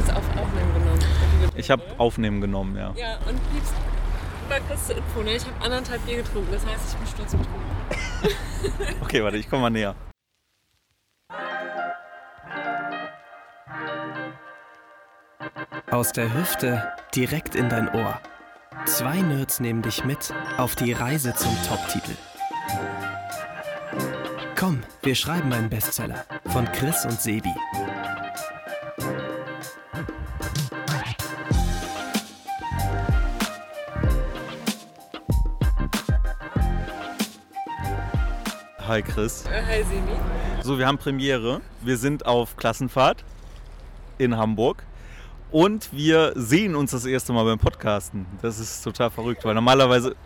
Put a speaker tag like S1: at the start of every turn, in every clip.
S1: jetzt auf Aufnehmen genommen.
S2: Ich habe Aufnehmen genommen, ja.
S1: Ja, und liebst über kurze Info, ne? Ich habe anderthalb Bier getrunken, das heißt, ich bin sturzbetrunken.
S2: Okay, warte, ich komme mal näher.
S3: Aus der Hüfte direkt in dein Ohr. Zwei Nerds nehmen dich mit auf die Reise zum Top-Titel. Komm, wir schreiben einen Bestseller von Chris und Sebi.
S2: Hi Chris.
S1: Äh, hi Sebi.
S2: So, wir haben Premiere. Wir sind auf Klassenfahrt in Hamburg. Und wir sehen uns das erste Mal beim Podcasten. Das ist total verrückt, weil normalerweise,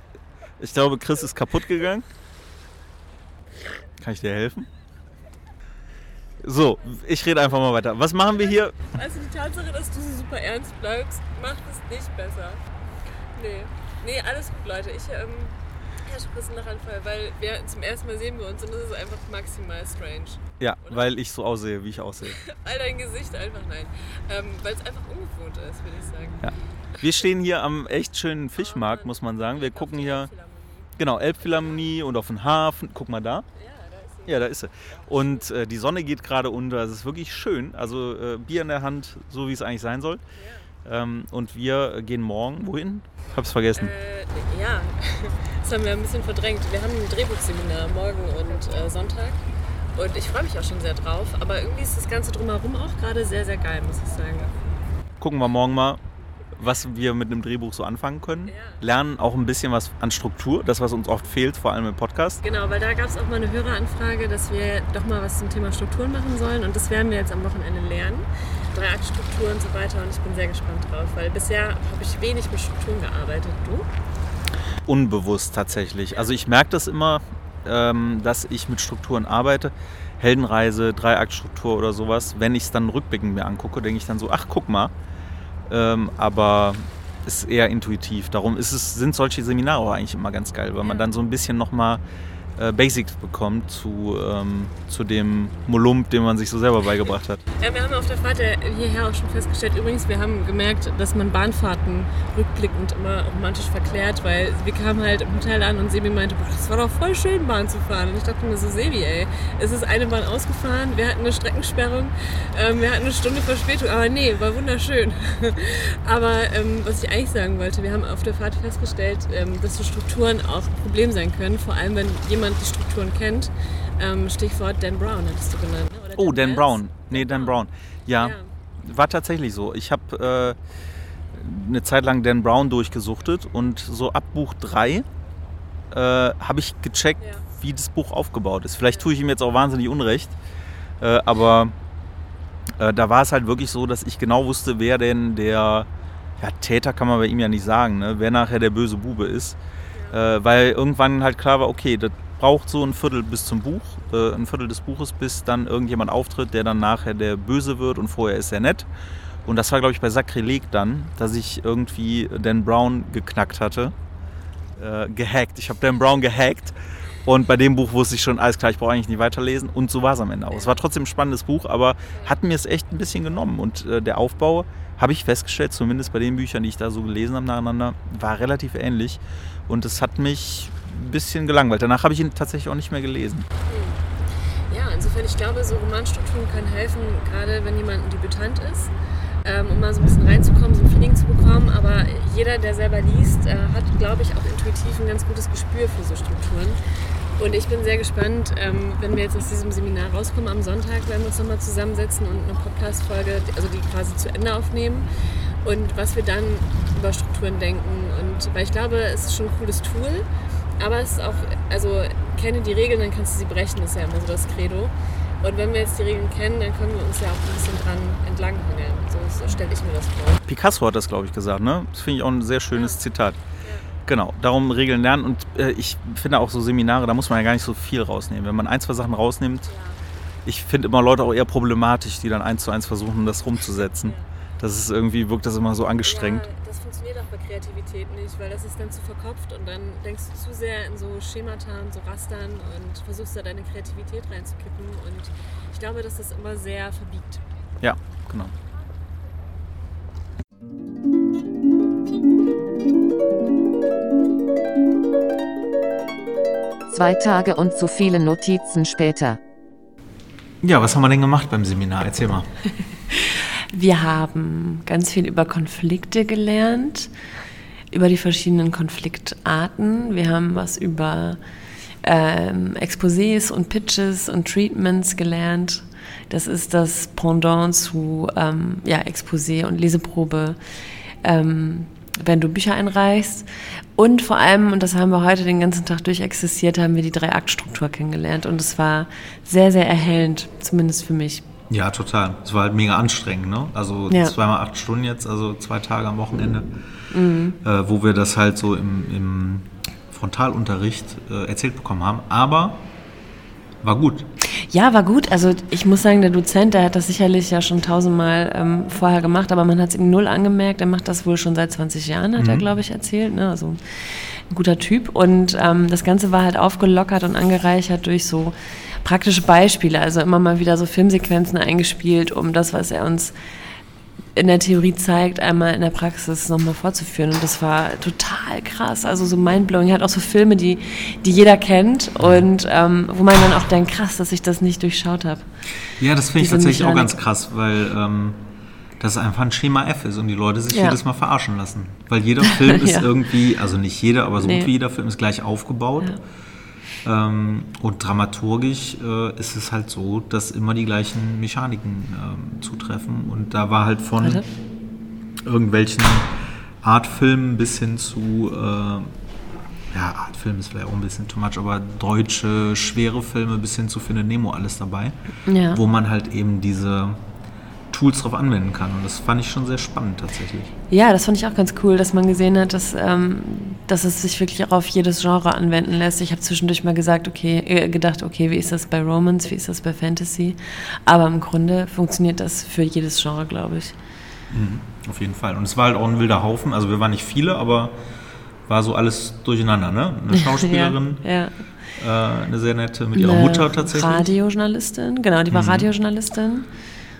S2: ich glaube, Chris ist kaputt gegangen. Kann ich dir helfen? So, ich rede einfach mal weiter. Was machen wir hier?
S1: Also die Tatsache, dass du so super ernst bleibst, macht es nicht besser. Nee. Nee, alles gut, Leute. Ich ähm, herrsche kurz einen Lachanfall, weil wir zum ersten Mal sehen wir uns und das ist einfach maximal strange.
S2: Ja, weil ich so aussehe, wie ich aussehe.
S1: All dein Gesicht einfach nein. Ähm, weil es einfach ungewohnt ist, würde ich sagen.
S2: Ja. Wir stehen hier am echt schönen Fischmarkt, muss man sagen. Wir gucken hier, genau, Elbphilharmonie und auf den Hafen. Guck mal da.
S1: Ja, da ist sie.
S2: Ja, da ist sie. Und äh, die Sonne geht gerade unter. Es ist wirklich schön. Also äh, Bier in der Hand, so wie es eigentlich sein soll. Ähm, und wir gehen morgen, wohin? Hab's vergessen.
S1: Äh, ja, das haben wir ein bisschen verdrängt. Wir haben ein Drehbuchseminar morgen und äh, Sonntag. Und ich freue mich auch schon sehr drauf. Aber irgendwie ist das Ganze drumherum auch gerade sehr, sehr geil, muss ich sagen.
S2: Gucken wir morgen mal, was wir mit einem Drehbuch so anfangen können.
S1: Ja.
S2: Lernen auch ein bisschen was an Struktur, das, was uns oft fehlt, vor allem im Podcast.
S1: Genau, weil da gab es auch mal eine Höreranfrage, dass wir doch mal was zum Thema Strukturen machen sollen. Und das werden wir jetzt am Wochenende lernen. Dreiaktstruktur und so weiter. Und ich bin sehr gespannt drauf, weil bisher habe ich wenig mit Strukturen gearbeitet. Du?
S2: Unbewusst tatsächlich. Also ich merke das immer, ähm, dass ich mit Strukturen arbeite. Heldenreise, Dreiaktstruktur oder sowas. Wenn ich es dann rückblickend mir angucke, denke ich dann so, ach guck mal. Ähm, aber ist eher intuitiv. Darum ist es, sind solche Seminare auch eigentlich immer ganz geil, weil man dann so ein bisschen nochmal äh, Basics bekommt zu, ähm, zu dem Molump, den man sich so selber beigebracht hat.
S1: Ja, wir haben auf der Fahrt hierher auch schon festgestellt, übrigens, wir haben gemerkt, dass man Bahnfahrten rückblickend immer romantisch verklärt, weil wir kamen halt im Hotel an und Sebi meinte, boah, das war doch voll schön, Bahn zu fahren. Und ich dachte mir so, Sebi, ey, es ist eine Bahn ausgefahren, wir hatten eine Streckensperrung, ähm, wir hatten eine Stunde Verspätung, aber nee, war wunderschön. aber ähm, was ich eigentlich sagen wollte, wir haben auf der Fahrt festgestellt, ähm, dass so Strukturen auch ein Problem sein können, vor allem wenn jemand die Strukturen kennt. Ähm, Stichwort Dan Brown hattest du genannt. Ne? Oder
S2: Oh, Dan
S1: Wells?
S2: Brown. Nee, Dan Brown. Ja,
S1: Ja.
S2: war tatsächlich so. Ich habe äh, eine Zeit lang Dan Brown durchgesuchtet und so ab Buch 3 äh, habe ich gecheckt,
S1: Ja.
S2: wie das Buch aufgebaut ist. Vielleicht tue ich ihm jetzt auch wahnsinnig Unrecht, äh, aber äh, da war es halt wirklich so, dass ich genau wusste, wer denn der ja, Täter kann man bei ihm ja nicht sagen, ne? wer nachher der böse Bube ist. Äh, weil irgendwann halt klar war, okay, das braucht so ein Viertel bis zum Buch, äh, ein Viertel des Buches, bis dann irgendjemand auftritt, der dann nachher der Böse wird und vorher ist er nett. Und das war, glaube ich, bei Sakrileg dann, dass ich irgendwie Dan Brown geknackt hatte. Äh, gehackt. Ich habe Dan Brown gehackt. Und bei dem Buch wusste ich schon, alles klar, ich brauche eigentlich nicht weiterlesen. Und so war es am Ende auch. Es war trotzdem ein spannendes Buch, aber hat mir es echt ein bisschen genommen. Und äh, der Aufbau, habe ich festgestellt, zumindest bei den Büchern, die ich da so gelesen habe nacheinander, war relativ ähnlich. Und es hat mich ein bisschen gelangweilt. Danach habe ich ihn tatsächlich auch nicht mehr gelesen.
S1: Ja, insofern, ich glaube, so Romanstrukturen können helfen, gerade wenn jemand ein Debütant ist, ähm, um mal so ein bisschen reinzukommen, so ein Feeling zu bekommen. Aber jeder, der selber liest, äh, hat, glaube ich, auch intuitiv ein ganz gutes Gespür für so Strukturen. Und ich bin sehr gespannt, ähm, wenn wir jetzt aus diesem Seminar rauskommen am Sonntag, werden wir uns nochmal zusammensetzen und eine Podcast-Folge, also die quasi zu Ende aufnehmen. Und was wir dann über Strukturen denken. Und weil ich glaube, es ist schon ein cooles Tool, aber es ist auch, also kenne die Regeln, dann kannst du sie brechen, ist ja immer so das Credo. Und wenn wir jetzt die Regeln kennen, dann können wir uns ja auch ein bisschen dran entlanghangeln. So, so stelle ich mir das vor.
S2: Picasso hat das, glaube ich, gesagt. Ne? Das finde ich auch ein sehr schönes Zitat. Genau, darum Regeln lernen. Und äh, ich finde auch so Seminare, da muss man ja gar nicht so viel rausnehmen. Wenn man ein, zwei Sachen rausnimmt, ich finde immer Leute auch eher problematisch, die dann eins zu eins versuchen, das rumzusetzen. Das ist irgendwie, wirkt das immer so angestrengt
S1: geht auch bei Kreativität nicht, weil das ist dann zu verkopft und dann denkst du zu sehr in so Schemata und so Rastern und versuchst da deine Kreativität reinzukippen. Und ich glaube, dass das immer sehr verbiegt.
S2: Ja, genau.
S4: Zwei Tage und zu viele Notizen später.
S2: Ja, was haben wir denn gemacht beim Seminar? Erzähl mal.
S5: Wir haben ganz viel über Konflikte gelernt, über die verschiedenen Konfliktarten. Wir haben was über ähm, Exposés und Pitches und Treatments gelernt. Das ist das Pendant zu ähm, ja, Exposé und Leseprobe, ähm, wenn du Bücher einreichst. Und vor allem, und das haben wir heute den ganzen Tag durchexistiert, haben wir die Drei-Akt-Struktur kennengelernt. Und es war sehr, sehr erhellend, zumindest für mich.
S2: Ja, total. Es war halt mega anstrengend, ne? Also
S5: Ja.
S2: zweimal acht Stunden jetzt, also zwei Tage am Wochenende, äh, wo wir das halt so im, im Frontalunterricht äh, erzählt bekommen haben. Aber war gut.
S5: Ja, war gut. Also ich muss sagen, der Dozent, der hat das sicherlich ja schon tausendmal ähm, vorher gemacht, aber man hat es ihm null angemerkt. Er macht das wohl schon seit 20 Jahren, hat er, glaube ich, erzählt. Ne? Also ein guter Typ. Und ähm, das Ganze war halt aufgelockert und angereichert durch so praktische Beispiele. Also immer mal wieder so Filmsequenzen eingespielt, um das, was er uns in der Theorie zeigt, einmal in der Praxis nochmal fortzuführen. Und das war total krass, also so mindblowing. Er hat auch so Filme, die, die jeder kennt und ähm, wo man dann auch denkt, krass, dass ich das nicht durchschaut habe.
S2: Ja, das finde ich tatsächlich auch ganz krass, weil ähm, das einfach ein Schema F ist und die Leute sich
S5: Ja.
S2: jedes Mal verarschen lassen. Weil jeder Film ist
S5: Ja.
S2: irgendwie, also nicht jeder, aber so
S5: Nee.
S2: gut wie jeder Film ist gleich aufgebaut. Ähm, und dramaturgisch äh, ist es halt so, dass immer die gleichen Mechaniken ähm, zutreffen. Und da war halt von
S5: Warte.
S2: irgendwelchen Artfilmen bis hin zu, äh, ja, Artfilm ist vielleicht auch ein bisschen too much, aber deutsche, schwere Filme bis hin zu Findet Nemo alles dabei,
S5: Ja.
S2: wo man halt eben diese Tools drauf anwenden kann. Und das fand ich schon sehr spannend tatsächlich.
S5: Ja, das fand ich auch ganz cool, dass man gesehen hat, dass, ähm, dass es sich wirklich auch auf jedes Genre anwenden lässt. Ich habe zwischendurch mal gesagt, okay, äh, gedacht, okay, wie ist das bei Romance, wie ist das bei Fantasy? Aber im Grunde funktioniert das für jedes Genre, glaube ich.
S2: Auf jeden Fall. Und es war halt auch ein wilder Haufen. Also wir waren nicht viele, aber war so alles durcheinander. Ne? Eine Schauspielerin,
S5: Ja, ja.
S2: äh, eine sehr nette, mit ihrer
S5: Eine
S2: Mutter tatsächlich.
S5: Radiojournalistin, genau, die war
S2: Mhm.
S5: Radiojournalistin.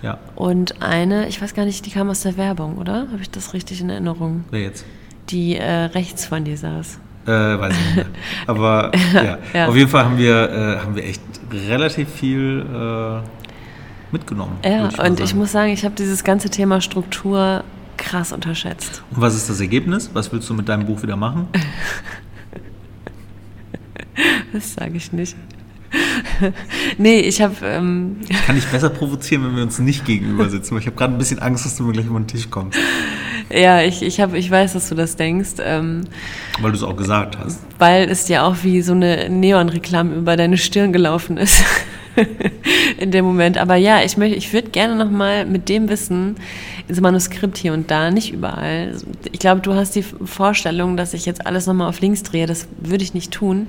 S2: Ja,
S5: Und eine, ich weiß gar nicht, die kam aus der Werbung, oder? Habe ich das richtig in Erinnerung?
S2: wer jetzt?
S5: Die äh, rechts von dir saß.
S2: Äh, weiß ich nicht mehr. Aber ja.
S5: Ja.
S2: auf jeden Fall haben wir, äh, haben wir echt relativ viel äh, mitgenommen.
S5: Ja,
S2: mal
S5: und ich muss sagen, ich habe dieses ganze Thema Struktur krass unterschätzt.
S2: Und was ist das Ergebnis? Was willst du mit deinem Buch wieder machen?
S5: Das sage ich nicht. nee, ich habe, ähm,
S2: Ich kann dich besser provozieren, wenn wir uns nicht gegenüber sitzen, weil ich habe gerade ein bisschen Angst, dass du mir gleich über den Tisch kommst.
S5: ja, ich, ich, hab, ich weiß, dass du das denkst, ähm,
S2: Weil du es auch gesagt hast.
S5: weil es dir auch wie so eine Neonreklame über deine Stirn gelaufen ist. In dem Moment. Aber ja, ich möchte, ich würde gerne nochmal mit dem Wissen ins Manuskript hier und da, nicht überall. Ich glaube, du hast die Vorstellung, dass ich jetzt alles nochmal auf links drehe. Das würde ich nicht tun.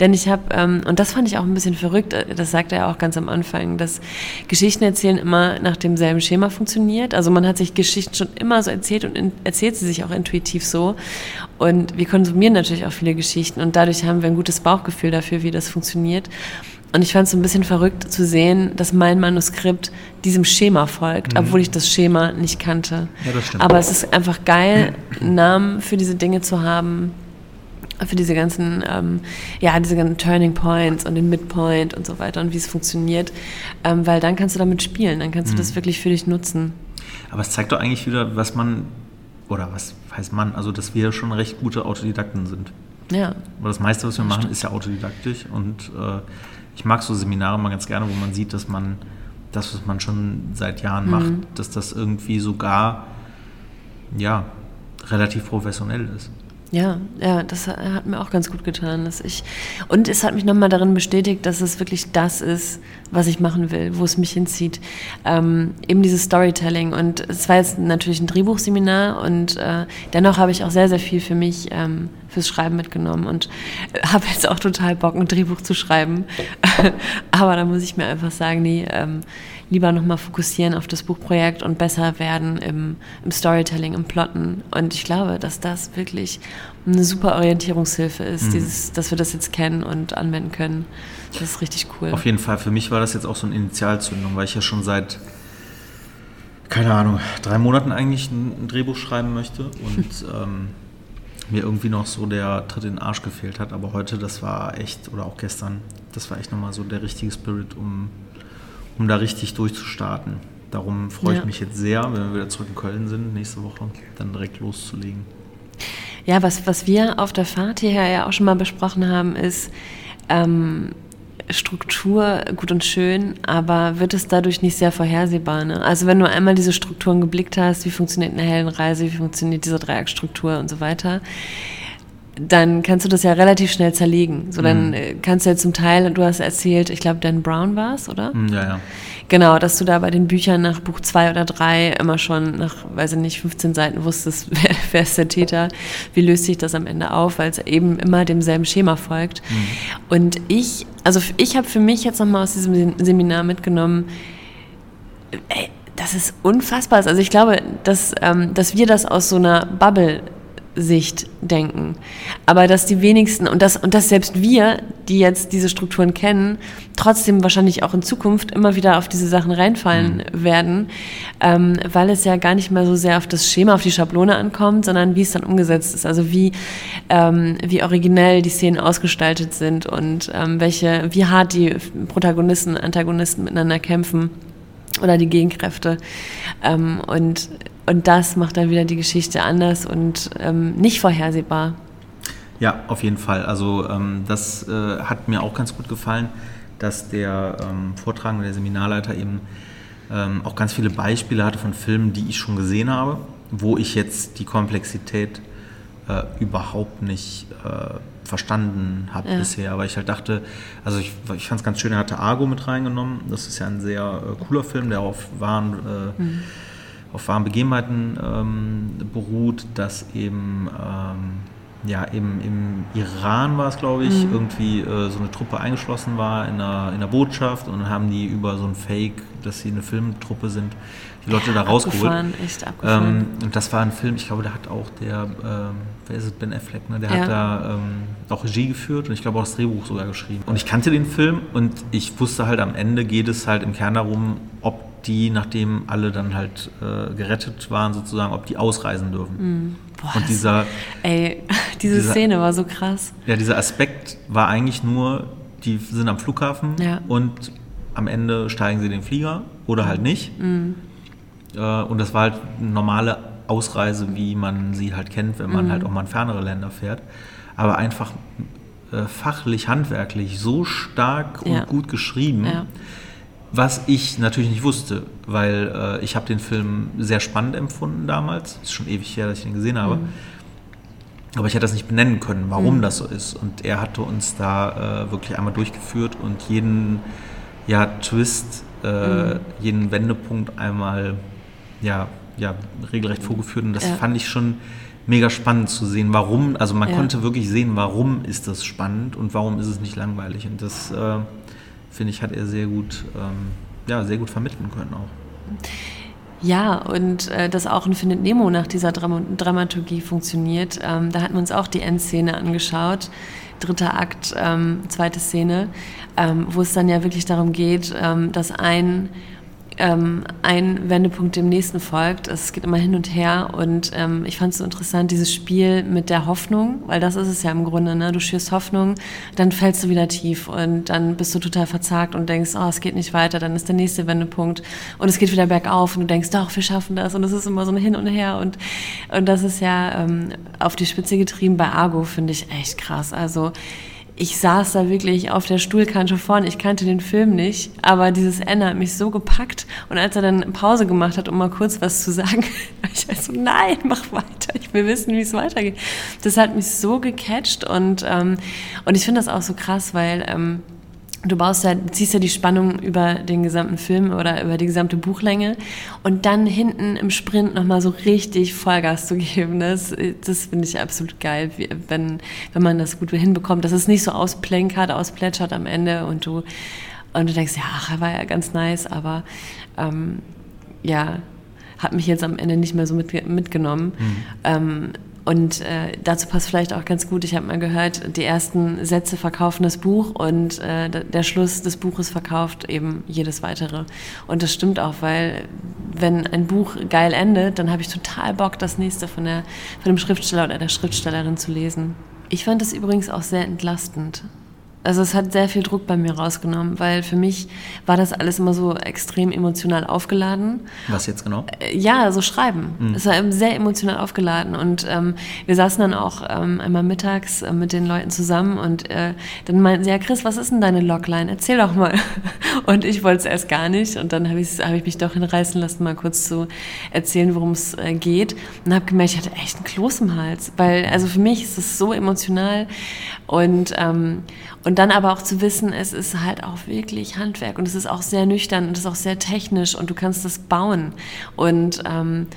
S5: Denn ich habe, ähm, und das fand ich auch ein bisschen verrückt, das sagte er auch ganz am Anfang, dass Geschichten erzählen immer nach demselben Schema funktioniert. Also man hat sich Geschichten schon immer so erzählt und in, erzählt sie sich auch intuitiv so. Und wir konsumieren natürlich auch viele Geschichten und dadurch haben wir ein gutes Bauchgefühl dafür, wie das funktioniert. Und ich fand es so ein bisschen verrückt zu sehen, dass mein Manuskript diesem Schema folgt, obwohl ich das Schema nicht kannte.
S2: Ja, das stimmt.
S5: Aber es ist einfach geil, einen Namen für diese Dinge zu haben, für diese ganzen, ähm, ja, diese ganzen Turning Points und den Midpoint und so weiter und wie es funktioniert, ähm, weil dann kannst du damit spielen, dann kannst du das wirklich für dich nutzen.
S2: Aber es zeigt doch eigentlich wieder, was man, oder was heißt man, also dass wir schon recht gute Autodidakten sind.
S5: Ja,
S2: Aber das meiste, was wir machen, ist ja autodidaktisch. Und äh, ich mag so Seminare mal ganz gerne, wo man sieht, dass man das, was man schon seit Jahren macht, dass das irgendwie sogar, ja, relativ professionell ist.
S5: Ja, ja, das hat mir auch ganz gut getan, dass ich und es hat mich nochmal darin bestätigt, dass es wirklich das ist, was ich machen will, wo es mich hinzieht. Ähm, eben dieses Storytelling und es war jetzt natürlich ein Drehbuchseminar und äh, dennoch habe ich auch sehr, sehr viel für mich ähm, fürs Schreiben mitgenommen und äh, habe jetzt auch total Bock, ein Drehbuch zu schreiben. Aber da muss ich mir einfach sagen, nee, ähm, lieber nochmal fokussieren auf das Buchprojekt und besser werden im, im Storytelling, im Plotten. Und ich glaube, dass das wirklich eine super Orientierungshilfe ist, dieses, dass wir das jetzt kennen und anwenden können. Das ist richtig cool.
S2: Auf jeden Fall, für mich war das jetzt auch so eine Initialzündung, weil ich ja schon seit, keine Ahnung, drei Monaten eigentlich ein, ein Drehbuch schreiben möchte und ähm, mir irgendwie noch so der Tritt in den Arsch gefehlt hat. Aber heute, das war echt, oder auch gestern, das war echt nochmal so der richtige Spirit, um, um da richtig durchzustarten. Darum freue
S5: Ja.
S2: ich mich jetzt sehr, wenn wir wieder zurück in Köln sind, nächste Woche, dann direkt loszulegen.
S5: Ja, was, was wir auf der Fahrt hierher ja auch schon mal besprochen haben, ist ähm, Struktur gut und schön, aber wird es dadurch nicht sehr vorhersehbar. Ne? Also wenn du einmal diese Strukturen geblickt hast, wie funktioniert eine Heldenreise, wie funktioniert diese Dreieckstruktur und so weiter, dann kannst du das ja relativ schnell zerlegen. So, dann äh, kannst du ja zum Teil, du hast erzählt, ich glaube, Dan Brown war es, oder?
S2: Hm, Ja, ja.
S5: Genau, dass du da bei den Büchern nach Buch zwei oder drei immer schon nach, weiß ich nicht, 15 Seiten wusstest, wer, wer ist der Täter, wie löst sich das am Ende auf, weil es eben immer demselben Schema folgt. Und ich, also ich habe für mich jetzt nochmal aus diesem Sem- Seminar mitgenommen, ey, das ist unfassbar. Also ich glaube, dass, ähm, dass wir das aus so einer Bubble Sicht denken. Aber dass die wenigsten und dass, und dass selbst wir, die jetzt diese Strukturen kennen, trotzdem wahrscheinlich auch in Zukunft immer wieder auf diese Sachen reinfallen werden, ähm, weil es ja gar nicht mehr so sehr auf das Schema, auf die Schablone ankommt, sondern wie es dann umgesetzt ist. Also wie, ähm, wie originell die Szenen ausgestaltet sind und ähm, welche, wie hart die Protagonisten, Antagonisten miteinander kämpfen oder die Gegenkräfte. Ähm, und, und das macht dann wieder die Geschichte anders und ähm, nicht vorhersehbar.
S2: Ja, auf jeden Fall. Also ähm, das äh, hat mir auch ganz gut gefallen, dass der ähm, Vortragende, der Seminarleiter eben ähm, auch ganz viele Beispiele hatte von Filmen, die ich schon gesehen habe, wo ich jetzt die Komplexität äh, überhaupt nicht äh, verstanden habe
S5: Ja.
S2: bisher. Aber ich halt dachte, also ich, ich fand es ganz schön, er hatte Argo mit reingenommen. Das ist ja ein sehr äh, cooler Film, der auf wahren, äh, auf wahren Begebenheiten ähm, beruht, dass eben ähm, ja, eben im Iran war es, glaube ich, irgendwie äh, so eine Truppe eingeschlossen war in einer, in einer Botschaft und dann haben die über so ein Fake, dass sie eine Filmtruppe sind, die Leute da rausgeholt.
S5: Abgefahren, echt abgefahren.
S2: Ähm, und das war ein Film, ich glaube, da hat auch der, ähm, wer ist es, Ben Affleck, ne? der
S5: Ja.
S2: hat da ähm, auch Regie geführt und ich glaube auch das Drehbuch sogar geschrieben. Und ich kannte den Film und ich wusste halt, am Ende geht es halt im Kern darum, ob die, nachdem alle dann halt äh, gerettet waren sozusagen, ob die ausreisen dürfen.
S5: Boah,
S2: und dieser,
S5: Ey, diese
S2: dieser-
S5: Szene war so krass.
S2: ja, dieser Aspekt war eigentlich nur, die sind am Flughafen
S5: Ja.
S2: und am Ende steigen sie den Flieger oder halt nicht. Äh, und das war halt eine normale Ausreise, wie man sie halt kennt, wenn man halt auch mal in fernere Länder fährt. Aber einfach äh, fachlich, handwerklich so stark und
S5: Ja.
S2: gut geschrieben,
S5: Ja.
S2: Was ich natürlich nicht wusste, weil äh, ich habe den Film sehr spannend empfunden damals. Ist schon ewig her, dass ich den gesehen habe. Aber ich hätte das nicht benennen können, warum das so ist. Und er hatte uns da äh, wirklich einmal durchgeführt und jeden ja, Twist, äh, jeden Wendepunkt einmal ja, ja, regelrecht vorgeführt. Und das
S5: Ja.
S2: fand ich schon mega spannend zu sehen, warum, also man
S5: Ja.
S2: konnte wirklich sehen, warum ist das spannend und warum ist es nicht langweilig. Und das, äh, finde ich, hat er sehr gut, ähm, ja, sehr gut vermitteln können auch.
S5: Ja, und äh, dass auch ein Findet Nemo nach dieser Dram Dramaturgie funktioniert. Ähm, da hatten wir uns auch die Endszene angeschaut. Dritter Akt, ähm, zweite Szene, ähm, wo es dann ja wirklich darum geht, ähm, dass ein, ähm, ein Wendepunkt dem nächsten folgt. Es geht immer hin und her und ähm, ich fand es so interessant, dieses Spiel mit der Hoffnung, weil das ist es ja im Grunde, ne? du schürst Hoffnung, dann fällst du wieder tief und dann bist du total verzagt und denkst, oh, es geht nicht weiter, dann ist der nächste Wendepunkt und es geht wieder bergauf und du denkst, doch, wir schaffen das und es ist immer so ein Hin und Her und, und das ist ja ähm, auf die Spitze getrieben bei Argo, finde ich echt krass. Also ich saß da wirklich auf der Stuhlkante vorne. Ich kannte den Film nicht, aber dieses Ende hat mich so gepackt. Und als er dann Pause gemacht hat, um mal kurz was zu sagen, ich war so, nein, mach weiter. Ich will wissen, wie es weitergeht. Das hat mich so gecatcht und, ähm, und ich finde das auch so krass, weil ähm, du baust ja, ziehst ja die Spannung über den gesamten Film oder über die gesamte Buchlänge und dann hinten im Sprint nochmal so richtig Vollgas zu geben, das, das finde ich absolut geil, wenn, wenn man das gut hinbekommt, dass es nicht so ausplänkert, ausplätschert am Ende und du, und du denkst, ja, ach, er war ja ganz nice, aber ähm, ja, hat mich jetzt am Ende nicht mehr so mit, mitgenommen. Ähm, und äh, dazu passt vielleicht auch ganz gut, ich habe mal gehört, die ersten Sätze verkaufen das Buch und äh, der Schluss des Buches verkauft eben jedes weitere. Und das stimmt auch, weil wenn ein Buch geil endet, dann habe ich total Bock, das nächste von, der, von dem Schriftsteller oder der Schriftstellerin zu lesen. Ich fand es übrigens auch sehr entlastend. Also es hat sehr viel Druck bei mir rausgenommen, weil für mich war das alles immer so extrem emotional aufgeladen.
S2: Was jetzt genau?
S5: Äh, ja, so schreiben. Mhm. Es war sehr emotional aufgeladen und ähm, wir saßen dann auch ähm, einmal mittags äh, mit den Leuten zusammen und äh, dann meinten sie, ja Chris, was ist denn deine Logline? Erzähl doch mal. Und ich wollte es erst gar nicht und dann habe hab ich mich doch hinreißen lassen, mal kurz zu erzählen, worum es äh, geht und habe gemerkt, ich hatte echt einen Kloß im Hals, weil also für mich ist es so emotional und ähm, und dann aber auch zu wissen, es ist halt auch wirklich Handwerk und es ist auch sehr nüchtern und es ist auch sehr technisch und du kannst das bauen. Und, ähm,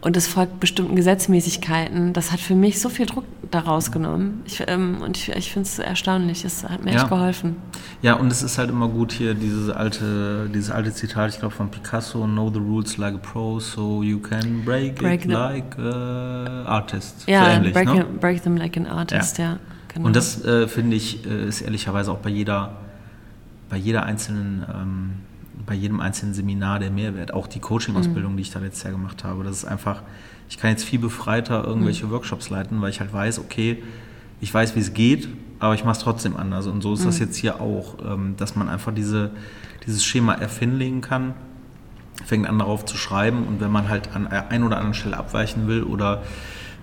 S5: und es folgt bestimmten Gesetzmäßigkeiten. Das hat für mich so viel Druck daraus genommen. Ich, ähm, und ich, ich finde es erstaunlich. Es hat mir ja. echt geholfen.
S2: Ja, und es ist halt immer gut hier dieses alte, dieses alte Zitat, ich glaube von Picasso, Know the rules like a pro, so you can break, break it like an artist.
S5: Ja, so ähnlich, break, ne? break them like an artist, ja. ja.
S2: Genau. Und das äh, finde ich äh, ist ehrlicherweise auch bei jeder, bei jeder einzelnen, ähm, bei jedem einzelnen Seminar der Mehrwert. Auch die Coaching-Ausbildung, mhm. die ich da letztes Jahr gemacht habe. Das ist einfach, ich kann jetzt viel befreiter irgendwelche mhm. Workshops leiten, weil ich halt weiß, okay, ich weiß, wie es geht, aber ich mache es trotzdem anders. Und so ist mhm. das jetzt hier auch, ähm, dass man einfach diese, dieses Schema F hinlegen kann, fängt an darauf zu schreiben und wenn man halt an ein oder anderen Stelle abweichen will oder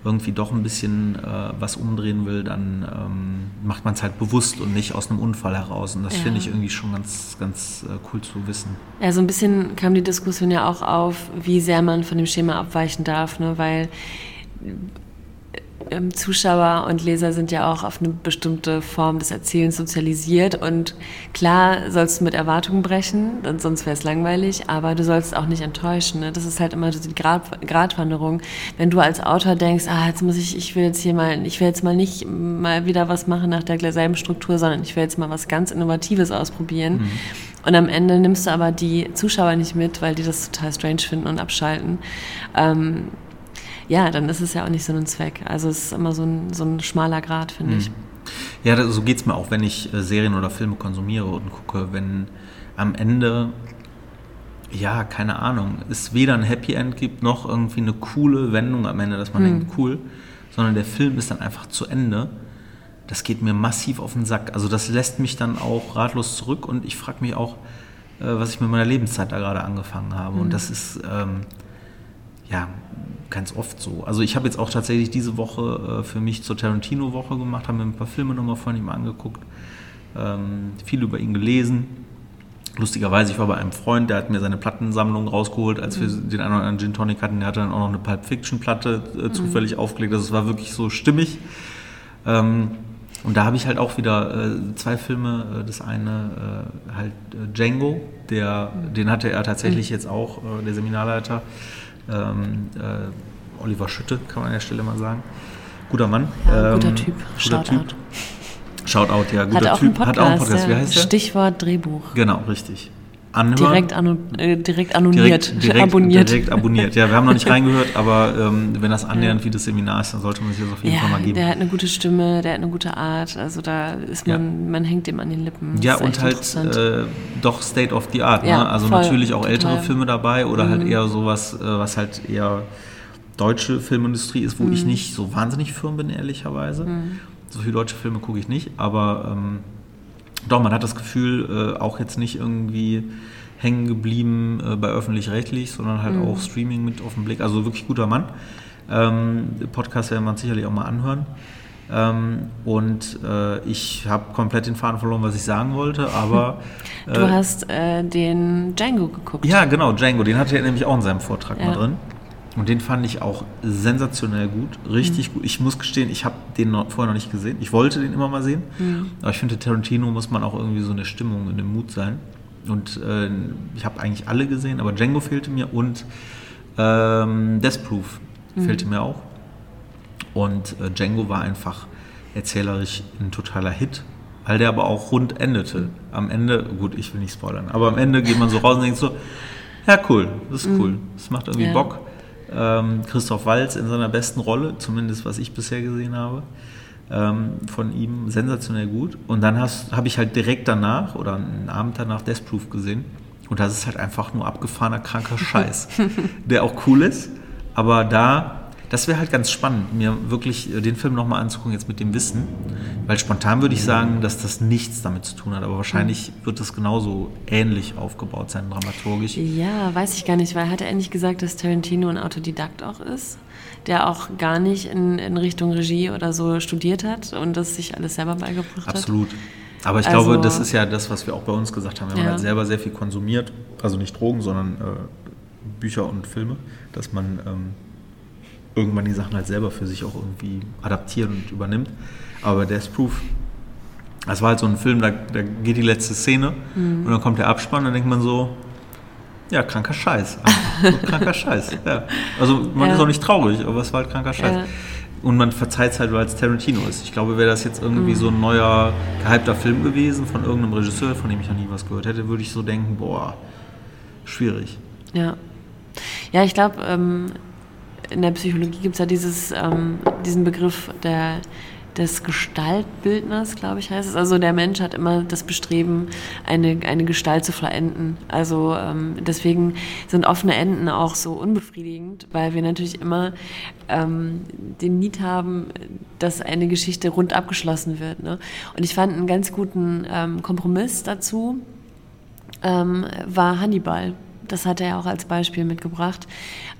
S2: irgendwie doch ein bisschen äh, was umdrehen will, dann ähm, macht man es halt bewusst und nicht aus einem Unfall heraus. Und das ja. finde ich irgendwie schon ganz, ganz äh, cool zu wissen.
S5: Ja, so ein bisschen kam die Diskussion ja auch auf, wie sehr man von dem Schema abweichen darf, ne? weil Zuschauer und Leser sind ja auch auf eine bestimmte Form des Erzählens sozialisiert und klar sollst du mit Erwartungen brechen, sonst wäre es langweilig, aber du sollst auch nicht enttäuschen. Ne? Das ist halt immer die Grad, Gratwanderung. Wenn du als Autor denkst, ah, jetzt muss ich, ich will jetzt hier mal, ich will jetzt mal nicht mal wieder was machen nach derselben Struktur, sondern ich will jetzt mal was ganz Innovatives ausprobieren. Mhm. Und am Ende nimmst du aber die Zuschauer nicht mit, weil die das total strange finden und abschalten. Ähm, ja, dann ist es ja auch nicht so ein Zweck. Also es ist immer so ein, so ein schmaler Grad, finde mhm. ich.
S2: Ja, so geht es mir auch, wenn ich äh, Serien oder Filme konsumiere und gucke, wenn am Ende, ja, keine Ahnung, es weder ein Happy End gibt, noch irgendwie eine coole Wendung am Ende, dass man mhm. denkt, cool, sondern der Film ist dann einfach zu Ende. Das geht mir massiv auf den Sack. Also das lässt mich dann auch ratlos zurück und ich frage mich auch, äh, was ich mit meiner Lebenszeit da gerade angefangen habe. Mhm. Und das ist, ähm, ja, ganz oft so. Also ich habe jetzt auch tatsächlich diese Woche äh, für mich zur Tarantino-Woche gemacht, habe mir ein paar Filme nochmal von ihm angeguckt, ähm, viel über ihn gelesen. Lustigerweise, ich war bei einem Freund, der hat mir seine Plattensammlung rausgeholt, als wir mhm. den einen oder anderen Gin Tonic hatten. Der hatte dann auch noch eine Pulp Fiction-Platte äh, mhm. zufällig aufgelegt. Also es war wirklich so stimmig. Ähm, und da habe ich halt auch wieder äh, zwei Filme. Äh, das eine äh, halt äh, Django, der, mhm. den hatte er tatsächlich mhm. jetzt auch, der Seminarleiter ähm, äh, Oliver Schütte, kann man an der Stelle mal sagen. Guter Mann.
S5: Ja, guter ähm, Typ.
S2: Guter Shoutout. Typ. Shoutout, ja, guter
S5: Hat auch
S2: Typ.
S5: Podcast, Hat auch einen Podcast. Wie heißt der? Stichwort Drehbuch.
S2: Genau, richtig.
S5: Anhören. Direkt, anno, äh, direkt annulliert.
S2: Direkt, direkt, abonniert. Direkt abonniert. Ja, wir haben noch nicht reingehört, aber ähm, wenn das annähernd ja. wie das Seminar ist, dann sollte man sich das auf jeden
S5: ja,
S2: Fall mal geben.
S5: Der hat eine gute Stimme, der hat eine gute Art. Also da ist man, ja. man hängt dem an den Lippen.
S2: Das ja, und halt äh, doch State of the Art. Ne? Also voll, natürlich auch ältere total. Filme dabei oder halt mhm. halt eher sowas, äh, was halt eher deutsche Filmindustrie ist, wo mhm. ich nicht so wahnsinnig firm bin, ehrlicherweise. Mhm. So viele deutsche Filme gucke ich nicht, aber ähm, doch, man hat das Gefühl, äh, auch jetzt nicht irgendwie hängen geblieben äh, bei öffentlich-rechtlich, sondern halt mhm. auch Streaming mit auf den Blick. Also wirklich guter Mann. Ähm, Podcast werden wir sicherlich auch mal anhören. Ähm, und äh, ich habe komplett den Faden verloren, was ich sagen wollte, aber.
S5: Äh, du hast äh, den Django geguckt.
S2: Ja, genau, Django. Den hatte er nämlich auch in seinem Vortrag ja. mal drin. Und den fand ich auch sensationell gut, richtig mhm. gut. Ich muss gestehen, ich habe den noch, vorher noch nicht gesehen. Ich wollte den immer mal sehen. Mhm. Aber ich finde, Tarantino muss man auch irgendwie so eine Stimmung in dem Mut sein. Und äh, ich habe eigentlich alle gesehen, aber Django fehlte mir und ähm, Death Proof mhm. fehlte mir auch. Und äh, Django war einfach erzählerisch ein totaler Hit, weil der aber auch rund endete. Am Ende, gut, ich will nicht spoilern, aber am Ende geht man so raus und denkt so, ja cool, das ist cool, mhm. das macht irgendwie ja. Bock. Ähm, Christoph Walz in seiner besten Rolle, zumindest was ich bisher gesehen habe. Ähm, von ihm sensationell gut. Und dann habe ich halt direkt danach oder einen Abend danach Death Proof gesehen. Und das ist halt einfach nur abgefahrener, kranker Scheiß, der auch cool ist. Aber da das wäre halt ganz spannend, mir wirklich äh, den Film nochmal anzugucken, jetzt mit dem Wissen. Weil spontan würde ich sagen, dass das nichts damit zu tun hat. Aber wahrscheinlich wird das genauso ähnlich aufgebaut sein, dramaturgisch.
S5: Ja, weiß ich gar nicht, weil hat er endlich gesagt, dass Tarantino ein Autodidakt auch ist? Der auch gar nicht in, in Richtung Regie oder so studiert hat und das sich alles selber beigebracht hat?
S2: Absolut. Aber ich also, glaube, das ist ja das, was wir auch bei uns gesagt haben. Wenn ja. man halt selber sehr viel konsumiert, also nicht Drogen, sondern äh, Bücher und Filme, dass man ähm, irgendwann die Sachen halt selber für sich auch irgendwie adaptiert und übernimmt. Aber Death Proof, das war halt so ein Film, da, da geht die letzte Szene mhm. und dann kommt der Abspann und dann denkt man so, ja, kranker Scheiß. kranker Scheiß. Ja. Also man ja. ist auch nicht traurig, aber es war halt kranker Scheiß. Ja. Und man verzeiht es halt, weil es Tarantino ist. Ich glaube, wäre das jetzt irgendwie mhm. so ein neuer, gehypter Film gewesen von irgendeinem Regisseur, von dem ich noch nie was gehört hätte, würde ich so denken, boah, schwierig.
S5: Ja. Ja, ich glaube, ähm, in der Psychologie gibt es ja dieses, ähm, diesen Begriff der, des Gestaltbildners, glaube ich, heißt es. Also der Mensch hat immer das Bestreben, eine, eine Gestalt zu verenden. Also ähm, deswegen sind offene Enden auch so unbefriedigend, weil wir natürlich immer ähm, den Need haben, dass eine Geschichte rund abgeschlossen wird. Ne? Und ich fand einen ganz guten ähm, Kompromiss dazu, ähm, war Hannibal das hat er ja auch als Beispiel mitgebracht,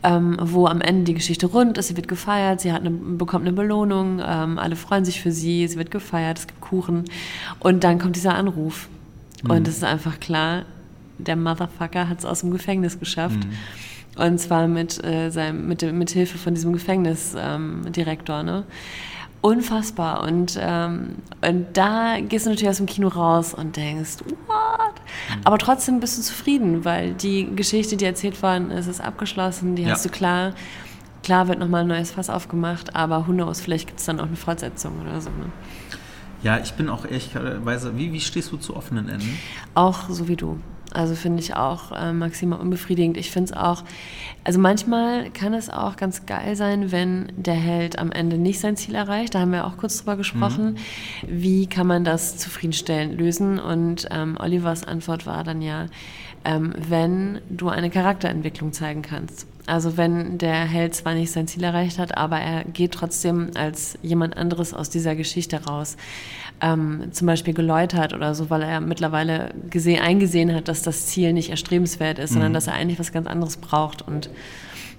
S5: ähm, wo am Ende die Geschichte rund ist, sie wird gefeiert, sie hat eine, bekommt eine Belohnung, ähm, alle freuen sich für sie, sie wird gefeiert, es gibt Kuchen und dann kommt dieser Anruf mhm. und es ist einfach klar, der Motherfucker hat es aus dem Gefängnis geschafft. Mhm. Und zwar mit, äh, seinem, mit, mit Hilfe von diesem Gefängnisdirektor. Ähm, ne? Unfassbar. Und, ähm, und da gehst du natürlich aus dem Kino raus und denkst, what? Mhm. Aber trotzdem bist du zufrieden, weil die Geschichte, die erzählt worden ist, ist abgeschlossen, die ja. hast du klar. Klar wird nochmal ein neues Fass aufgemacht, aber who knows, vielleicht gibt es dann auch eine Fortsetzung oder so. Ne?
S2: Ja, ich bin auch ehrlicherweise, wie, wie stehst du zu offenen Enden?
S5: Auch so wie du. Also finde ich auch äh, maximal unbefriedigend. Ich finde es auch, also manchmal kann es auch ganz geil sein, wenn der Held am Ende nicht sein Ziel erreicht. Da haben wir auch kurz drüber gesprochen. Mhm. Wie kann man das zufriedenstellend lösen? Und ähm, Olivers Antwort war dann ja, ähm, wenn du eine Charakterentwicklung zeigen kannst. Also wenn der Held zwar nicht sein Ziel erreicht hat, aber er geht trotzdem als jemand anderes aus dieser Geschichte raus. Ähm, zum Beispiel geläutert oder so, weil er mittlerweile gesehen, eingesehen hat, dass das Ziel nicht erstrebenswert ist, mhm. sondern dass er eigentlich was ganz anderes braucht. Und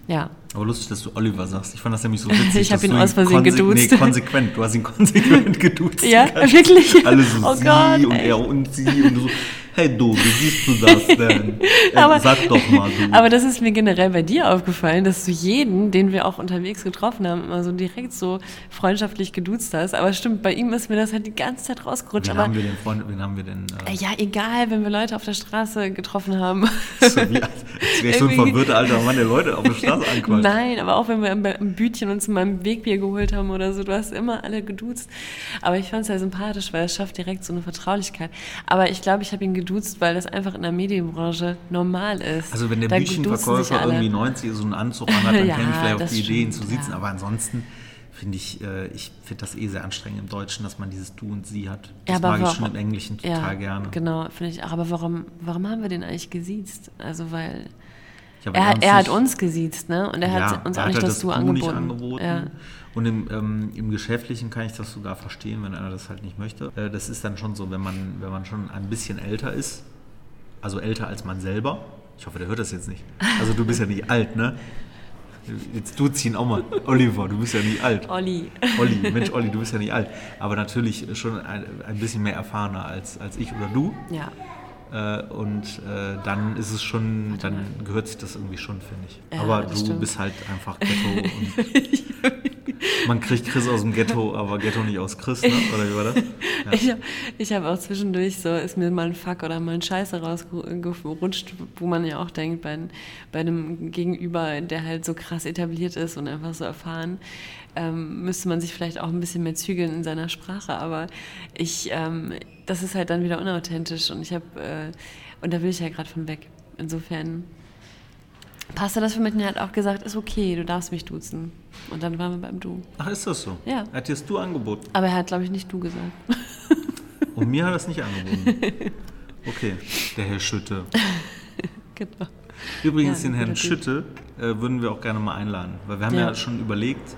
S5: ja.
S2: Aber lustig, dass du Oliver sagst. Ich fand das nämlich so witzig.
S5: ich habe ihn aus Versehen geduzt.
S2: Nee, konsequent. Du hast ihn konsequent geduzt.
S5: ja, wirklich?
S2: Alles so oh sie Gott, und ey. er und sie und so hey du, wie siehst du das denn? aber, Sag doch mal du.
S5: Aber das ist mir generell bei dir aufgefallen, dass du jeden, den wir auch unterwegs getroffen haben, immer so direkt so freundschaftlich geduzt hast. Aber stimmt, bei ihm ist mir das halt die ganze Zeit rausgerutscht.
S2: Wen
S5: aber,
S2: haben wir den Freund, wen haben wir denn?
S5: Äh, ja, egal, wenn wir Leute auf der Straße getroffen haben.
S2: So wie, als wäre so ein verwirrter alter Mann, der Leute auf der Straße anquatscht.
S5: Nein, aber auch wenn wir ein Bütchen uns mal ein Wegbier geholt haben oder so, du hast immer alle geduzt. Aber ich fand es ja sympathisch, weil es schafft direkt so eine Vertraulichkeit. Aber ich glaube, ich habe ihn geduzt, weil das einfach in der Medienbranche normal ist.
S2: Also wenn der Bütchenverkäufer irgendwie 90 so einen Anzug anhat, dann ja, käme ich vielleicht auf die Idee, ihn zu sitzen. Ja. Aber ansonsten finde ich, äh, ich finde das eh sehr anstrengend im Deutschen, dass man dieses Du und Sie hat. Das ja, mag warum, ich schon im Englischen total ja, gerne.
S5: Genau, finde ich auch. Aber warum, warum haben wir den eigentlich gesiezt? Also weil er, er hat uns gesiezt, ne? Und er ja, hat uns auch nicht halt das, das Du angeboten. angeboten. Ja.
S2: Und im, ähm, im Geschäftlichen kann ich das sogar verstehen, wenn einer das halt nicht möchte. Äh, das ist dann schon so, wenn man, wenn man schon ein bisschen älter ist, also älter als man selber. Ich hoffe, der hört das jetzt nicht. Also du bist ja nicht alt, ne? Jetzt du ziehen auch mal. Oliver, du bist ja nicht alt.
S5: Olli.
S2: Olli, Mensch, Olli, du bist ja nicht alt. Aber natürlich schon ein, ein bisschen mehr erfahrener als, als ich oder du.
S5: Ja.
S2: Äh, und äh, dann ist es schon, dann gehört sich das irgendwie schon, finde ich. Ja, aber du stimmt. bist halt einfach Ghetto und Man kriegt Chris aus dem Ghetto, aber Ghetto nicht aus Chris, ne? oder wie war das?
S5: Ja. Ich habe ich hab auch zwischendurch so, ist mir mal ein Fuck oder mal ein Scheiße rausgerutscht, wo man ja auch denkt, bei, bei einem Gegenüber, der halt so krass etabliert ist und einfach so erfahren, ähm, müsste man sich vielleicht auch ein bisschen mehr zügeln in seiner Sprache. Aber ich, ähm, das ist halt dann wieder unauthentisch und ich habe, äh, und da will ich ja gerade von weg. Insofern Pastor das für mich und er hat auch gesagt, ist okay, du darfst mich duzen. Und dann waren wir beim Du.
S2: Ach, ist das so?
S5: Ja.
S2: Hat dir das du angeboten?
S5: Aber er hat, glaube ich, nicht du gesagt.
S2: Und mir hat er das nicht angeboten. Okay, der Herr Schütte.
S5: genau.
S2: Übrigens,
S5: Ja,
S2: den Herrn. Schütte äh, würden wir auch gerne mal einladen. Weil wir haben ja,
S5: Ja.
S2: schon überlegt,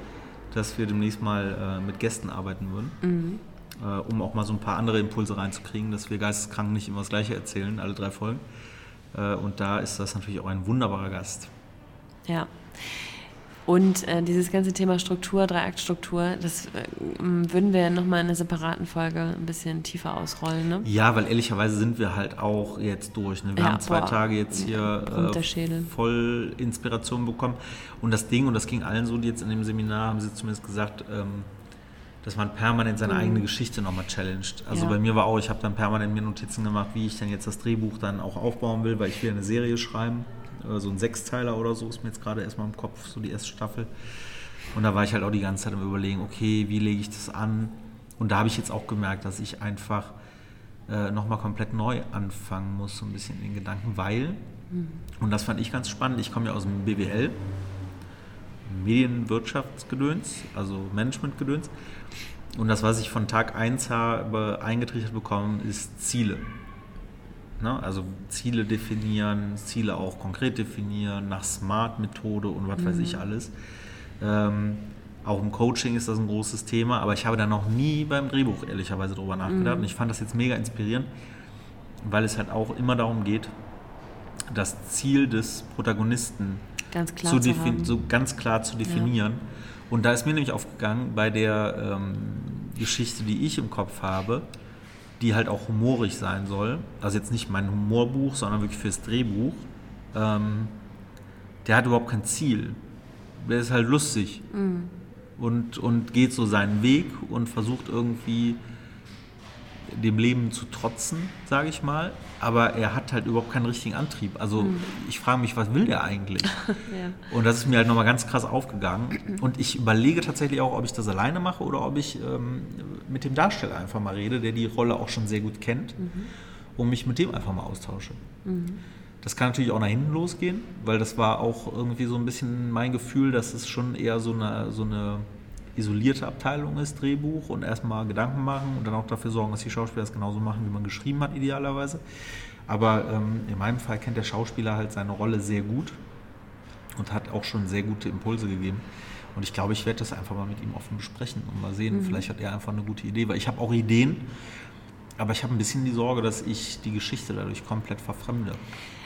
S2: dass wir demnächst mal äh, mit Gästen arbeiten würden.
S5: Mhm.
S2: Äh, um auch mal so ein paar andere Impulse reinzukriegen, dass wir Geisteskranken nicht immer das Gleiche erzählen, alle drei Folgen. Äh, und da ist das natürlich auch ein wunderbarer Gast.
S5: Ja. Und äh, dieses ganze Thema Struktur, Dreiaktstruktur, das äh, würden wir nochmal in einer separaten Folge ein bisschen tiefer ausrollen. Ne?
S2: Ja, weil ehrlicherweise sind wir halt auch jetzt durch. Ne? Wir
S5: Ja,
S2: haben zwei
S5: boah.
S2: Tage jetzt hier äh, voll Inspiration bekommen. Und das Ding, und das ging allen so, die jetzt in dem Seminar, haben sie zumindest gesagt, ähm, dass man permanent seine eigene Geschichte nochmal challenged. Also
S5: Mhm. Ja.
S2: bei mir war auch, ich habe dann permanent mir Notizen gemacht, wie ich denn jetzt das Drehbuch dann auch aufbauen will, weil ich will eine Serie schreiben. Äh, So ein Sechsteiler oder so ist mir jetzt gerade erstmal im Kopf, so die erste Staffel. Und da war ich halt auch die ganze Zeit am Überlegen, okay, wie lege ich das an? Und da habe ich jetzt auch gemerkt, dass ich einfach äh, nochmal komplett neu anfangen muss, so ein bisschen in den Gedanken, weil, und das fand ich ganz spannend, ich komme ja aus dem BWL, Medienwirtschaftsgedöns, also Managementgedöns. Und das, was ich von Tag 1 habe eingetrichtert bekommen, ist Ziele. Ne? Also Ziele definieren, Ziele auch konkret definieren, nach Smart-Methode und was weiß ich alles. Ähm, auch im Coaching ist das ein großes Thema, aber ich habe da noch nie beim Drehbuch ehrlicherweise drüber nachgedacht. Und ich fand das jetzt mega inspirierend, weil es halt auch immer darum geht, das Ziel des Protagonisten
S5: Ganz klar
S2: zu
S5: zu
S2: so ganz klar zu definieren. Und da ist mir nämlich aufgegangen, bei der ähm, Geschichte, die ich im Kopf habe, die halt auch humorig sein soll, also jetzt nicht mein Humorbuch, sondern wirklich fürs Drehbuch, ähm, der hat überhaupt kein Ziel. Der ist halt lustig und, und geht so seinen Weg und versucht irgendwie dem Leben zu trotzen, sage ich mal. Aber er hat halt überhaupt keinen richtigen Antrieb. Also ich frage mich, was will der eigentlich?
S5: Ja.
S2: Und das ist mir halt nochmal ganz krass aufgegangen. Und ich überlege tatsächlich auch, ob ich das alleine mache oder ob ich ähm, mit dem Darsteller einfach mal rede, der die Rolle auch schon sehr gut kennt, und mich mit dem einfach mal austausche. Das kann natürlich auch nach hinten losgehen, weil das war auch irgendwie so ein bisschen mein Gefühl, dass es schon eher so eine, so eine isolierte Abteilung ist, Drehbuch, und erstmal Gedanken machen und dann auch dafür sorgen, dass die Schauspieler es genauso machen, wie man geschrieben hat, idealerweise. Aber ähm, in meinem Fall kennt der Schauspieler halt seine Rolle sehr gut und hat auch schon sehr gute Impulse gegeben. Und ich glaube, ich werde das einfach mal mit ihm offen besprechen und mal sehen. Vielleicht hat er einfach eine gute Idee, weil ich habe auch Ideen, aber ich habe ein bisschen die Sorge, dass ich die Geschichte dadurch komplett verfremde.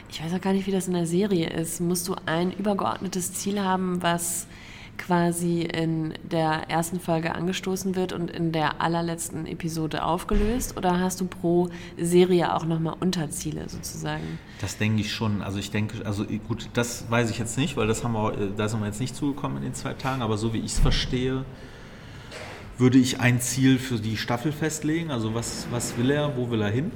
S5: Ich weiß auch gar nicht, wie das in der Serie ist. Musst du ein übergeordnetes Ziel haben, was quasi in der ersten Folge angestoßen wird und in der allerletzten Episode aufgelöst? Oder hast du pro Serie auch nochmal Unterziele sozusagen?
S2: Das denke ich schon. Also ich denke, also gut, das weiß ich jetzt nicht, weil das haben wir, da sind wir jetzt nicht zugekommen in den zwei Tagen, aber so wie ich es verstehe, würde ich ein Ziel für die Staffel festlegen. Also was, was will er, wo will er hin?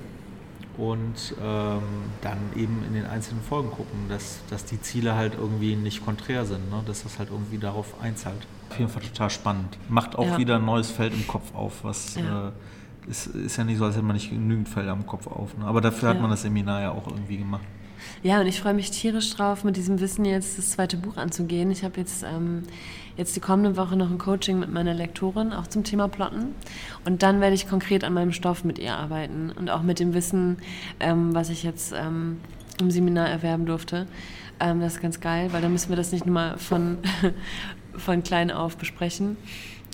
S2: Und ähm, dann eben in den einzelnen Folgen gucken, dass, dass die Ziele halt irgendwie nicht konträr sind, ne? dass das halt irgendwie darauf einzahlt. Auf jeden Fall total spannend. Macht auch
S5: Ja.
S2: wieder ein neues Feld im Kopf auf, was
S5: Ja.
S2: äh, ist, ist ja nicht so, als hätte man nicht genügend Felder im Kopf auf. Ne? Aber dafür hat
S5: Ja.
S2: man das Seminar ja auch irgendwie gemacht.
S5: Ja, und ich freue mich tierisch drauf, mit diesem Wissen jetzt das zweite Buch anzugehen. Ich habe jetzt, ähm, jetzt die kommende Woche noch ein Coaching mit meiner Lektorin, auch zum Thema Plotten. Und dann werde ich konkret an meinem Stoff mit ihr arbeiten und auch mit dem Wissen, ähm, was ich jetzt ähm, im Seminar erwerben durfte. Ähm, das ist ganz geil, weil dann müssen wir das nicht nur mal von, von klein auf besprechen.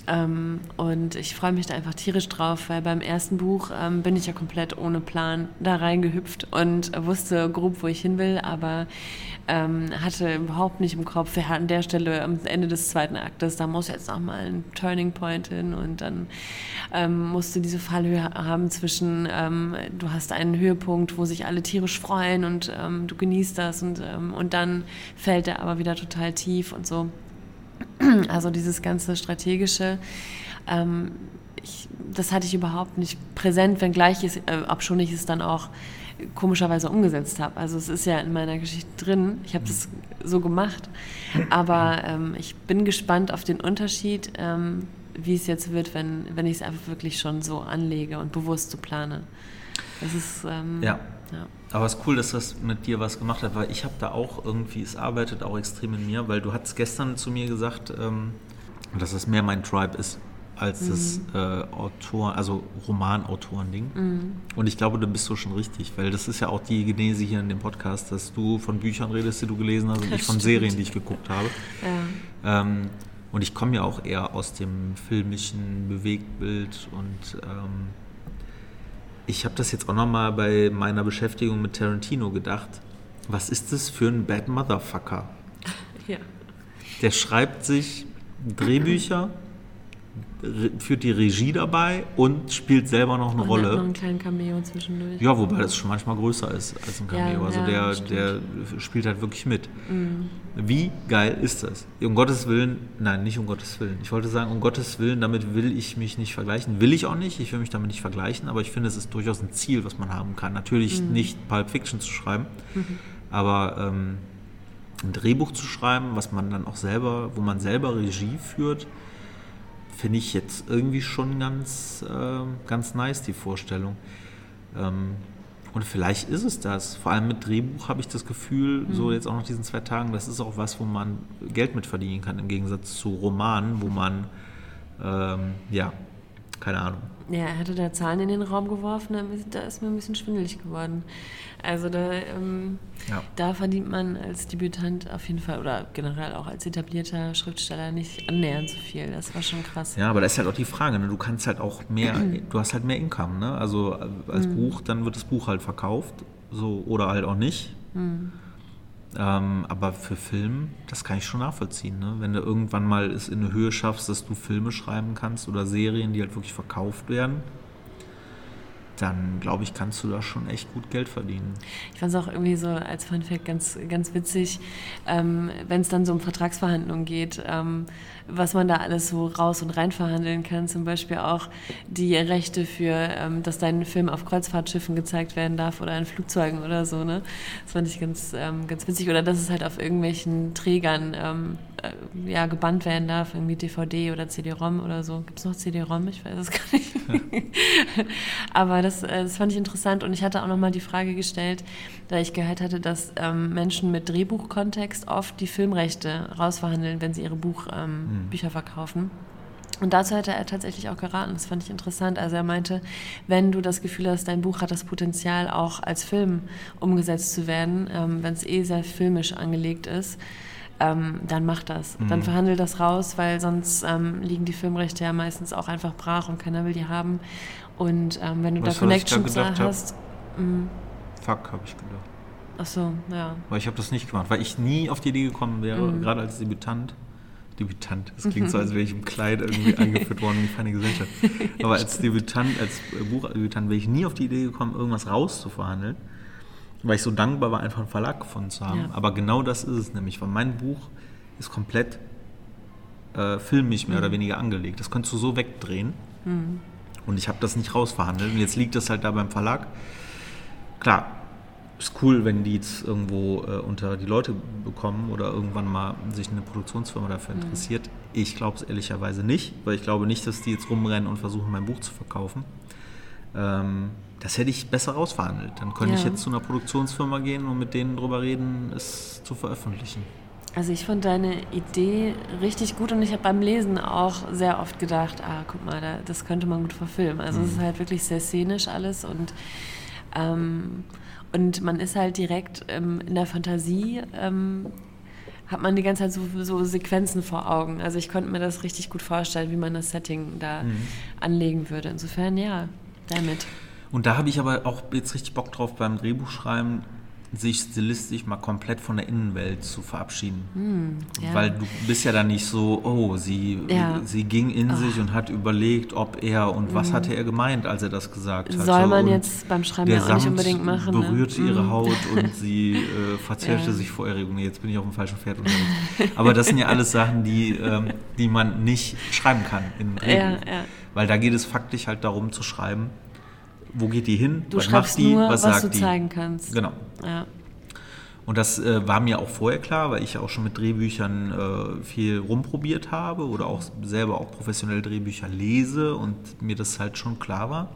S5: Ähm, und ich freue mich da einfach tierisch drauf, weil beim ersten Buch ähm, bin ich ja komplett ohne Plan da reingehüpft und wusste grob, wo ich hin will, aber ähm, hatte überhaupt nicht im Kopf, wer hat an der Stelle am Ende des zweiten Aktes, da muss jetzt nochmal ein Turning Point hin und dann ähm, musst du diese Fallhöhe haben zwischen, ähm, du hast einen Höhepunkt, wo sich alle tierisch freuen und ähm, du genießt das und, und dann fällt er aber wieder total tief und so. Also dieses ganze strategische, ähm, ich, das hatte ich überhaupt nicht präsent, wenngleich ich, äh, obschon ich es dann auch komischerweise umgesetzt habe. Also es ist ja in meiner Geschichte drin. Ich habe das so gemacht, aber ähm, ich bin gespannt auf den Unterschied, ähm, wie es jetzt wird, wenn, wenn ich es einfach wirklich schon so anlege und bewusst so plane. Das ist ähm,
S2: Ja,
S5: Ja.
S2: Aber es ist cool, dass das mit dir was gemacht hat, weil ich habe da auch irgendwie, es arbeitet auch extrem in mir, weil du hast gestern zu mir gesagt, ähm, dass es mehr mein Tribe ist als das äh, Autor, also Romanautoren-Ding. Und ich glaube, da bist du schon richtig, weil das ist ja auch die Genese hier in dem Podcast, dass du von Büchern redest, die du gelesen hast und
S5: Das
S2: ich von
S5: stimmt.
S2: Serien, die ich geguckt habe.
S5: Ja.
S2: Ähm, und ich komme ja auch eher aus dem filmischen Bewegtbild und ähm, ich habe das jetzt auch nochmal bei meiner Beschäftigung mit Tarantino gedacht. Was ist das für ein Bad Motherfucker?
S5: ja.
S2: Der schreibt sich Drehbücher, re- führt die Regie dabei und spielt selber noch eine
S5: Und hat noch
S2: Rolle.
S5: einen kleinen Cameo zwischendurch.
S2: Ja, wobei das schon manchmal größer ist als ein Cameo.
S5: Ja,
S2: also
S5: ja,
S2: der, der spielt halt wirklich mit.
S5: Mhm.
S2: Wie geil ist das? Um Gottes Willen, nein, nicht um Gottes Willen. Ich wollte sagen, um Gottes Willen, damit will ich mich nicht vergleichen. Will ich auch nicht, ich will mich damit nicht vergleichen, aber ich finde, es ist durchaus ein Ziel, was man haben kann. Natürlich
S5: Mhm.
S2: nicht Pulp Fiction zu schreiben, aber ähm, ein Drehbuch zu schreiben, was man dann auch selber, wo man selber Regie führt, finde ich jetzt irgendwie schon ganz, ähm, ganz nice, die Vorstellung. Ähm, und vielleicht ist es das. Vor allem mit Drehbuch habe ich das Gefühl, so jetzt auch nach diesen zwei Tagen, das ist auch was, wo man Geld mit verdienen kann, im Gegensatz zu Romanen, wo man, ähm, ja, keine Ahnung.
S5: Ja, er hatte da Zahlen in den Raum geworfen, da ist- mir ein bisschen schwindelig geworden. Also da, ähm,
S2: Ja.
S5: da verdient man als Debütant auf jeden Fall oder generell auch als etablierter Schriftsteller nicht annähernd so viel. Das war schon krass.
S2: Ja, aber da ist halt auch die Frage, ne? du kannst halt auch mehr, du hast halt mehr Income, ne? Also äh, als Buch, dann wird das Buch halt verkauft, so oder halt auch nicht. Ähm, aber für Film, das kann ich schon nachvollziehen, ne? Wenn du irgendwann mal es in eine Höhe schaffst, dass du Filme schreiben kannst oder Serien, die halt wirklich verkauft werden, dann glaube ich, kannst du da schon echt gut Geld verdienen.
S5: Ich fand es auch irgendwie so als Fun Fact ganz, ganz witzig, ähm, wenn es dann so um Vertragsverhandlungen geht, ähm, was man da alles so raus und rein verhandeln kann. Zum Beispiel auch die Rechte für, ähm, dass dein Film auf Kreuzfahrtschiffen gezeigt werden darf oder in Flugzeugen oder so. Ne? Das fand ich ganz, ähm, ganz witzig. Oder dass es halt auf irgendwelchen Trägern ähm, äh, ja, gebannt werden darf, irgendwie DVD oder CD-ROM oder so. Gibt es noch CD-ROM? Ich weiß es gar nicht. Aber das, äh, das fand ich interessant und ich hatte auch nochmal die Frage gestellt, da ich gehört hatte, dass ähm, Menschen mit Drehbuchkontext oft die Filmrechte rausverhandeln, wenn sie ihre Buch, ähm, Bücher verkaufen. Und dazu hätte er tatsächlich auch geraten. Das fand ich interessant. Also er meinte, wenn du das Gefühl hast, dein Buch hat das Potenzial, auch als Film umgesetzt zu werden, ähm, wenn es eh sehr filmisch angelegt ist, ähm, dann mach das. Dann verhandel das raus, weil sonst ähm, liegen die Filmrechte ja meistens auch einfach brach und keiner will die haben. Und ähm, wenn du
S2: Weißt
S5: da
S2: ich da
S5: Connections
S2: gedacht hab?
S5: hast,
S2: Fuck, habe ich gedacht.
S5: ach so, ja.
S2: Weil ich habe das nicht gemacht, weil ich nie auf die Idee gekommen wäre,
S5: Mhm.
S2: gerade als Debütant. Debütant, das klingt so, als wäre ich im Kleid irgendwie eingeführt worden in die feine Gesellschaft. Aber als Debütant, als Buchdebütant wäre ich nie auf die Idee gekommen, irgendwas rauszuverhandeln, weil ich so dankbar war, einfach einen Verlag gefunden zu haben.
S5: Ja.
S2: Aber genau das ist es nämlich, weil mein Buch ist komplett äh, filmisch mehr
S5: Mhm.
S2: oder weniger angelegt. Das könntest du so wegdrehen. Und ich habe das nicht rausverhandelt. Und jetzt liegt das halt da beim Verlag. Klar, ist cool, wenn die jetzt irgendwo äh, unter die Leute bekommen oder irgendwann mal sich eine Produktionsfirma dafür
S5: Mhm.
S2: interessiert. Ich glaube es ehrlicherweise nicht, weil ich glaube nicht, dass die jetzt rumrennen und versuchen, mein Buch zu verkaufen. Ähm, das hätte ich besser rausverhandelt. Dann könnte ich
S5: Ja.
S2: jetzt zu einer Produktionsfirma gehen und mit denen drüber reden, es zu veröffentlichen.
S5: Also ich fand deine Idee richtig gut und ich habe beim Lesen auch sehr oft gedacht, ah, guck mal, da, das könnte man gut verfilmen. Also es ist halt wirklich sehr szenisch alles und, ähm, und man ist halt direkt ähm, in der Fantasie, ähm, hat man die ganze Zeit so, so Sequenzen vor Augen. Also ich konnte mir das richtig gut vorstellen, wie man das Setting da anlegen würde. Insofern ja, damit.
S2: Und da habe ich aber auch jetzt richtig Bock drauf beim Drehbuchschreiben, sich stilistisch mal komplett von der Innenwelt zu verabschieden.
S5: ja.
S2: Weil du bist ja dann nicht so, oh, sie,
S5: Ja.
S2: Sie ging in sich und hat überlegt, ob er und was hatte er gemeint, als er das gesagt hat.
S5: Soll man
S2: und
S5: jetzt beim Schreiben ja auch nicht unbedingt machen.
S2: berührte
S5: ne?
S2: ihre
S5: Mhm.
S2: Haut und sie äh, verzerrte
S5: Ja.
S2: sich vor Erregung. Nee, jetzt bin ich auf dem falschen Pferd unterwegs. Aber das sind ja alles Sachen, die, ähm, die man nicht schreiben kann in
S5: ja.
S2: Weil da geht es faktisch halt darum zu schreiben, wo geht die hin,
S5: Du
S2: was
S5: schreibst
S2: macht die,
S5: nur,
S2: was
S5: was,
S2: sagt
S5: du
S2: die.
S5: zeigen kannst.
S2: Genau.
S5: Ja.
S2: Und das äh, war mir auch vorher klar, weil ich auch schon mit Drehbüchern äh, viel rumprobiert habe oder auch selber auch professionell Drehbücher lese und mir das halt schon klar war.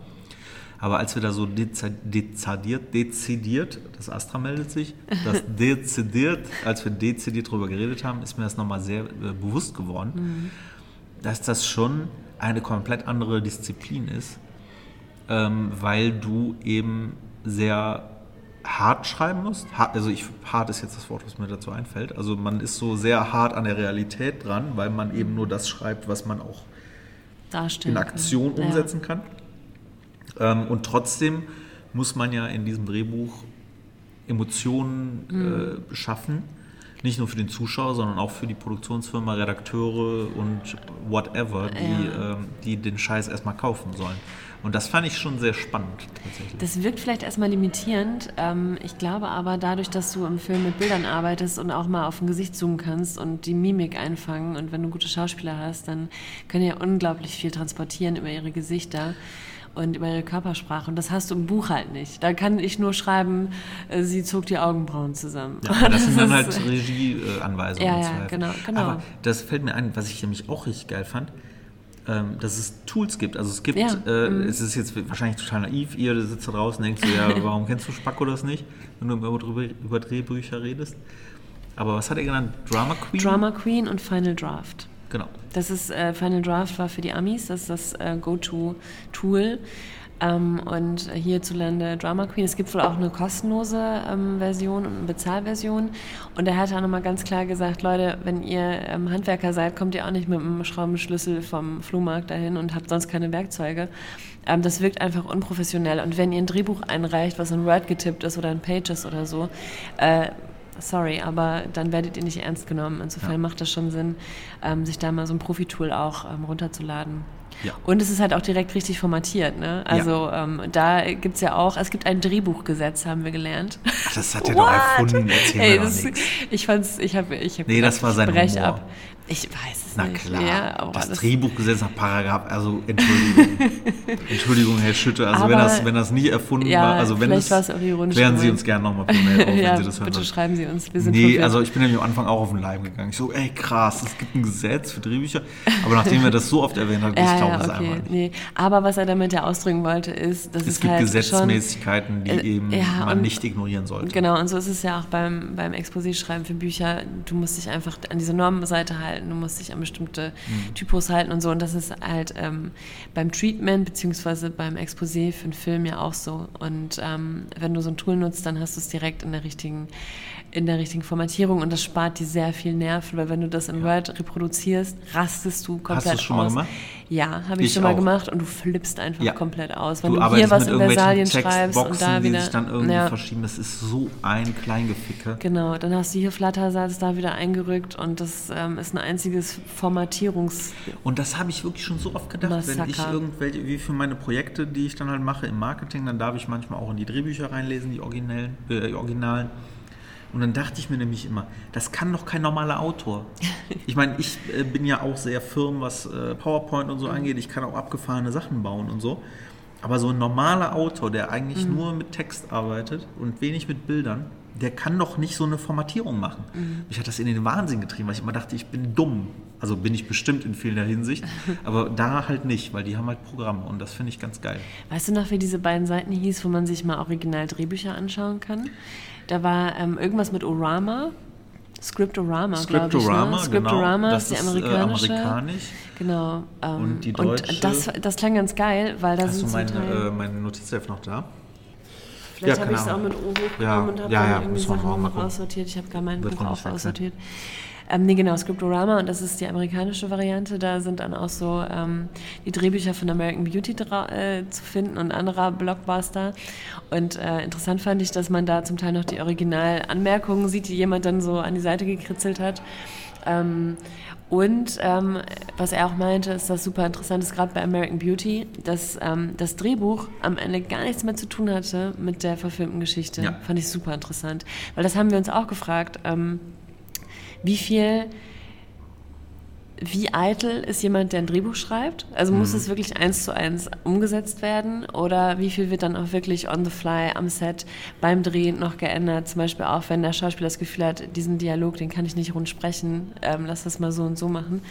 S2: Aber als wir da so dezidiert, dezidiert, das Astra meldet sich, das dezidiert, als wir dezidiert drüber geredet haben, ist mir das nochmal sehr äh, bewusst geworden, dass das schon eine komplett andere Disziplin ist, ähm, weil du eben sehr hart schreiben musst. Hart, also ich, hart ist jetzt das Wort, was mir dazu einfällt. Also man ist so sehr hart an der Realität dran, weil man eben nur das schreibt, was man auch
S5: darstellen
S2: in. Aktion
S5: Ja.
S2: umsetzen kann. Ähm, und trotzdem muss man ja in diesem Drehbuch Emotionen
S5: Mhm.
S2: äh, schaffen. Nicht nur für den Zuschauer, sondern auch für die Produktionsfirma, Redakteure und whatever, die,
S5: Ja.
S2: ähm, die den Scheiß erstmal kaufen sollen. Und das fand ich schon sehr spannend tatsächlich.
S5: Das wirkt vielleicht erstmal limitierend. Ähm, ich glaube aber, dadurch, dass du im Film mit Bildern arbeitest und auch mal auf ein Gesicht zoomen kannst und die Mimik einfangen und wenn du gute Schauspieler hast, dann können die ja unglaublich viel transportieren über ihre Gesichter und über ihre Körpersprache. Und das hast du im Buch halt nicht. Da kann ich nur schreiben, äh, sie zog die Augenbrauen zusammen.
S2: Ja, das sind dann halt Regieanweisungen.
S5: Ja, ja, genau, genau.
S2: Aber das fällt mir ein, was ich nämlich auch richtig geil fand, ähm, dass es Tools gibt. Also es gibt,
S5: Ja,
S2: äh,
S5: mhm.
S2: es ist jetzt wahrscheinlich total naiv, ihr sitzt da draußen und denkt so, ja, warum kennst du Spacko das nicht, wenn du über, über Drehbücher redest. Aber was hat er genannt? Drama Queen?
S5: Drama Queen und Final Draft.
S2: Genau.
S5: Das ist äh, Final Draft war für die Amis, das ist das äh, Go-To-Tool. Ähm, und hierzulande Drama Queen. Es gibt wohl auch eine kostenlose ähm, Version und eine Bezahlversion. Und er hat auch nochmal ganz klar gesagt, Leute, wenn ihr ähm, Handwerker seid, kommt ihr auch nicht mit einem Schraubenschlüssel vom Flohmarkt dahin und habt sonst keine Werkzeuge. Ähm, das wirkt einfach unprofessionell. Und wenn ihr ein Drehbuch einreicht, was in Word getippt ist oder in Pages oder so, äh, sorry, aber dann werdet ihr nicht ernst genommen. Insofern
S2: Ja.
S5: macht das schon Sinn, ähm, sich da mal so ein Profi-Tool auch ähm, runterzuladen.
S2: Ja.
S5: Und es ist halt auch direkt richtig formatiert. Ne? Also ähm, da gibt es ja auch, es gibt ein Drehbuchgesetz, haben wir gelernt.
S2: Ach, das hat er doch erfunden, erzähl
S5: Ey,
S2: mir doch
S5: das, ich fand's, ich habe, ich habe
S2: Nee, das war sein
S5: brech
S2: Humor.
S5: ab. Ich weiß es
S2: Na
S5: nicht.
S2: klar,
S5: Ja, aber
S2: das,
S5: das-
S2: Drehbuchgesetz nach Paragraph, also Entschuldigung. Entschuldigung, Herr Schütte, also wenn
S5: Aber-
S2: das, wenn das nie erfunden
S5: Ja,
S2: war, also wenn es,
S5: es
S2: klären Sie
S5: gemeint.
S2: uns gerne nochmal per Mail auf, wenn
S5: ja,
S2: Sie das hören.
S5: bitte schreiben Sie uns. Wir sind
S2: Nee,
S5: verwirrt.
S2: also ich bin nämlich am Anfang auch auf den Leim gegangen. Ich so, ey krass, es gibt ein Gesetz für Drehbücher. Aber nachdem er das so oft erwähnt hat, ich
S5: ja,
S2: glaube
S5: ja,
S2: es
S5: okay.
S2: einfach nicht.
S5: Nee. Aber was er damit ja ausdrücken wollte, ist, dass es,
S2: Es gibt
S5: halt
S2: Gesetzmäßigkeiten, die
S5: äh,
S2: eben
S5: ja,
S2: man
S5: und-
S2: nicht ignorieren sollte.
S5: Genau, und so ist es ja auch beim, beim Exposé-Schreiben für Bücher. Du musst dich einfach an diese Normenseite halten, du musst dich an bestimmte
S2: Mhm.
S5: Typos halten und so. Und das ist halt ähm, beim Treatment beziehungsweise beim Exposé für einen Film ja auch so. Und ähm, wenn du so ein Tool nutzt, dann hast du es direkt in der richtigen in der richtigen Formatierung und das spart dir sehr viel Nerven, weil wenn du das in Word reproduzierst, rastest du komplett
S2: du es schon mal
S5: aus.
S2: gemacht?
S5: Ja, habe ich,
S2: Ich
S5: schon mal
S2: auch.
S5: gemacht und du flippst einfach
S2: Ja.
S5: komplett aus. Wenn
S2: Du
S5: du, hier was in Versalien schreibst und da
S2: die
S5: wieder.
S2: sich dann irgendwie
S5: ja,
S2: verschieben. Das ist so ein Kleingeficke.
S5: genau, dann hast du hier Flattersatz da wieder eingerückt und das ähm, ist ein einziges Formatierungs.
S2: Und das habe ich wirklich schon so oft gedacht, wenn ich
S5: Massaker.
S2: irgendwelche, wie für meine Projekte, die ich dann halt mache im Marketing, dann darf ich manchmal auch in die Drehbücher reinlesen, die originellen, äh, die originalen. Und dann dachte ich mir nämlich immer, das kann doch kein normaler Autor. Ich meine, ich äh, bin ja auch sehr firm, was äh, PowerPoint und so angeht. Ich kann auch abgefahrene Sachen bauen und so. Aber so ein normaler Autor, der eigentlich nur mit Text arbeitet und wenig mit Bildern, der kann doch nicht so eine Formatierung machen. Mich hat das in den Wahnsinn getrieben, weil ich immer dachte, ich bin dumm. Also bin ich bestimmt in vieler Hinsicht, aber da halt nicht, weil die haben halt Programme und das finde ich ganz geil.
S5: Weißt du noch, wie diese beiden Seiten hieß, wo man sich mal original Drehbücher anschauen kann? Da war ähm, irgendwas mit Orama. Scriptorama, glaube ich.
S2: Scriptorama,
S5: ne? Scriptorama
S2: genau.
S5: ist die
S2: Das ist, äh,
S5: amerikanische.
S2: amerikanisch.
S5: Genau. Ähm,
S2: Und die deutsche-
S5: das, das klang ganz geil, weil da
S2: Hast du
S5: sind
S2: meine,
S5: Teil...
S2: äh, meine Notizheft noch da?
S5: Vielleicht
S2: Ja,
S5: habe ich es auch mit. O hochgenommen
S2: Ja,
S5: und habe
S2: ja,
S5: dann
S2: ja,
S5: irgendwie Sachen aussortiert. Ich habe gar mein
S2: Wird
S5: Buch auch
S2: weg sein.
S5: Ähm, nee, genau, Scriptorama und das ist die amerikanische Variante. Da sind dann auch so ähm, die Drehbücher von American Beauty äh, zu finden und anderer Blockbuster. Und äh, interessant fand ich, dass man da zum Teil noch die Originalanmerkungen sieht, die jemand dann so an die Seite gekritzelt hat. Ähm, und ähm, was er auch meinte, ist das super interessant ist, gerade bei American Beauty, dass ähm, das Drehbuch am Ende gar nichts mehr zu tun hatte mit der verfilmten Geschichte.
S2: Ja.
S5: Fand ich super interessant. Weil das haben wir uns auch gefragt. Ähm, wie viel wie eitel ist jemand, der ein Drehbuch schreibt? Also muss
S2: Mhm.
S5: es wirklich eins zu eins umgesetzt werden oder wie viel wird dann auch wirklich on the fly am Set beim Drehen noch geändert? Zum Beispiel auch, wenn der Schauspieler das Gefühl hat, diesen Dialog, den kann ich nicht rund sprechen, ähm, lass das mal so und so machen.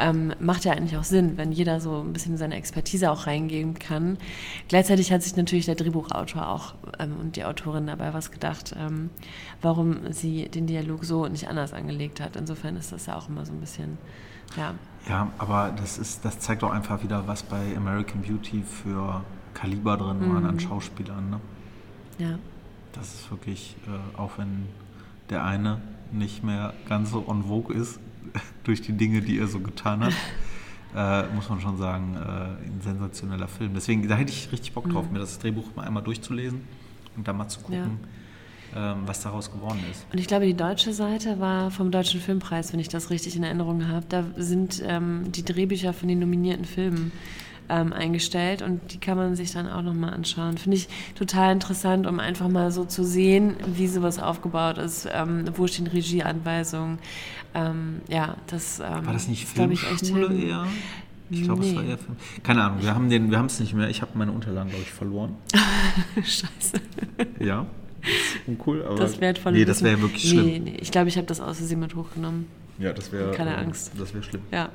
S5: Ähm, macht ja eigentlich auch Sinn, wenn jeder so ein bisschen seine Expertise auch reingeben kann. Gleichzeitig hat sich natürlich der Drehbuchautor auch ähm, und die Autorin dabei was gedacht, ähm, warum sie den Dialog so und nicht anders angelegt hat. Insofern ist das ja auch immer so ein bisschen, ja.
S2: Ja, aber das, ist, das zeigt auch einfach wieder, was bei American Beauty für Kaliber drin waren an Schauspielern. Ne?
S5: Ja,
S2: Das ist wirklich, äh, auch wenn der eine nicht mehr ganz so on vogue ist, durch die Dinge, die er so getan hat, äh, muss man schon sagen, äh, ein sensationeller Film. Deswegen, da hätte ich richtig Bock drauf, mir das Drehbuch mal einmal durchzulesen und dann mal zu gucken, ähm, was daraus geworden ist.
S5: und ich glaube, die deutsche Seite war vom Deutschen Filmpreis, wenn ich das richtig in Erinnerung habe. Da sind ähm, die Drehbücher von den nominierten Filmen ähm, eingestellt und die kann man sich dann auch nochmal anschauen. Finde ich total interessant, um einfach mal so zu sehen, wie sowas aufgebaut ist, ähm, wo stehen Regieanweisungen. Ähm, ja, das ähm,
S2: War das nicht
S5: ich,
S2: Filmschule
S5: hin-
S2: eher? Ich glaube, es war
S5: Nee.
S2: eher Film. Keine Ahnung, wir haben den, wir haben es nicht mehr. Ich habe meine Unterlagen, glaube ich, verloren.
S5: Scheiße.
S2: Ja. Uncool, aber.
S5: Das wertvolle
S2: Nee, das wäre wirklich schlimm.
S5: Nee, nee. Ich glaube, ich habe das aus Versehen mit hochgenommen.
S2: Ja, das wäre.
S5: Keine
S2: äh,
S5: Angst.
S2: Das wäre schlimm.
S5: Ja,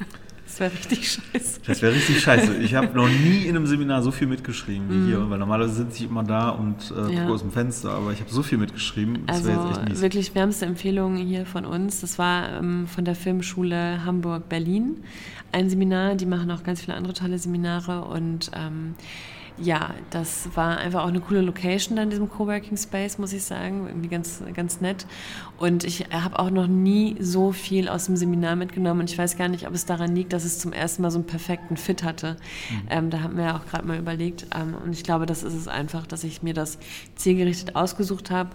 S5: das wäre richtig scheiße.
S2: Das wäre richtig scheiße. Ich habe noch nie in einem Seminar so viel mitgeschrieben wie
S5: Mhm.
S2: hier, weil normalerweise sitze ich immer da und äh,
S5: Ja.
S2: gucke aus dem Fenster, aber ich habe so viel mitgeschrieben. Das wäre
S5: Also
S2: jetzt echt mies.
S5: wirklich wärmste Empfehlung hier von uns. Das war ähm, von der Filmschule Hamburg-Berlin ein Seminar. Die machen auch ganz viele andere tolle Seminare und ähm, ja, das war einfach auch eine coole Location da in diesem Coworking Space, muss ich sagen. Irgendwie ganz, ganz nett. Und ich habe auch noch nie so viel aus dem Seminar mitgenommen. Und ich weiß gar nicht, ob es daran liegt, dass es zum ersten Mal so einen perfekten Fit hatte. Ähm, da haben wir ja auch gerade mal überlegt. Ähm, und ich glaube, das ist es einfach, dass ich mir das zielgerichtet ausgesucht habe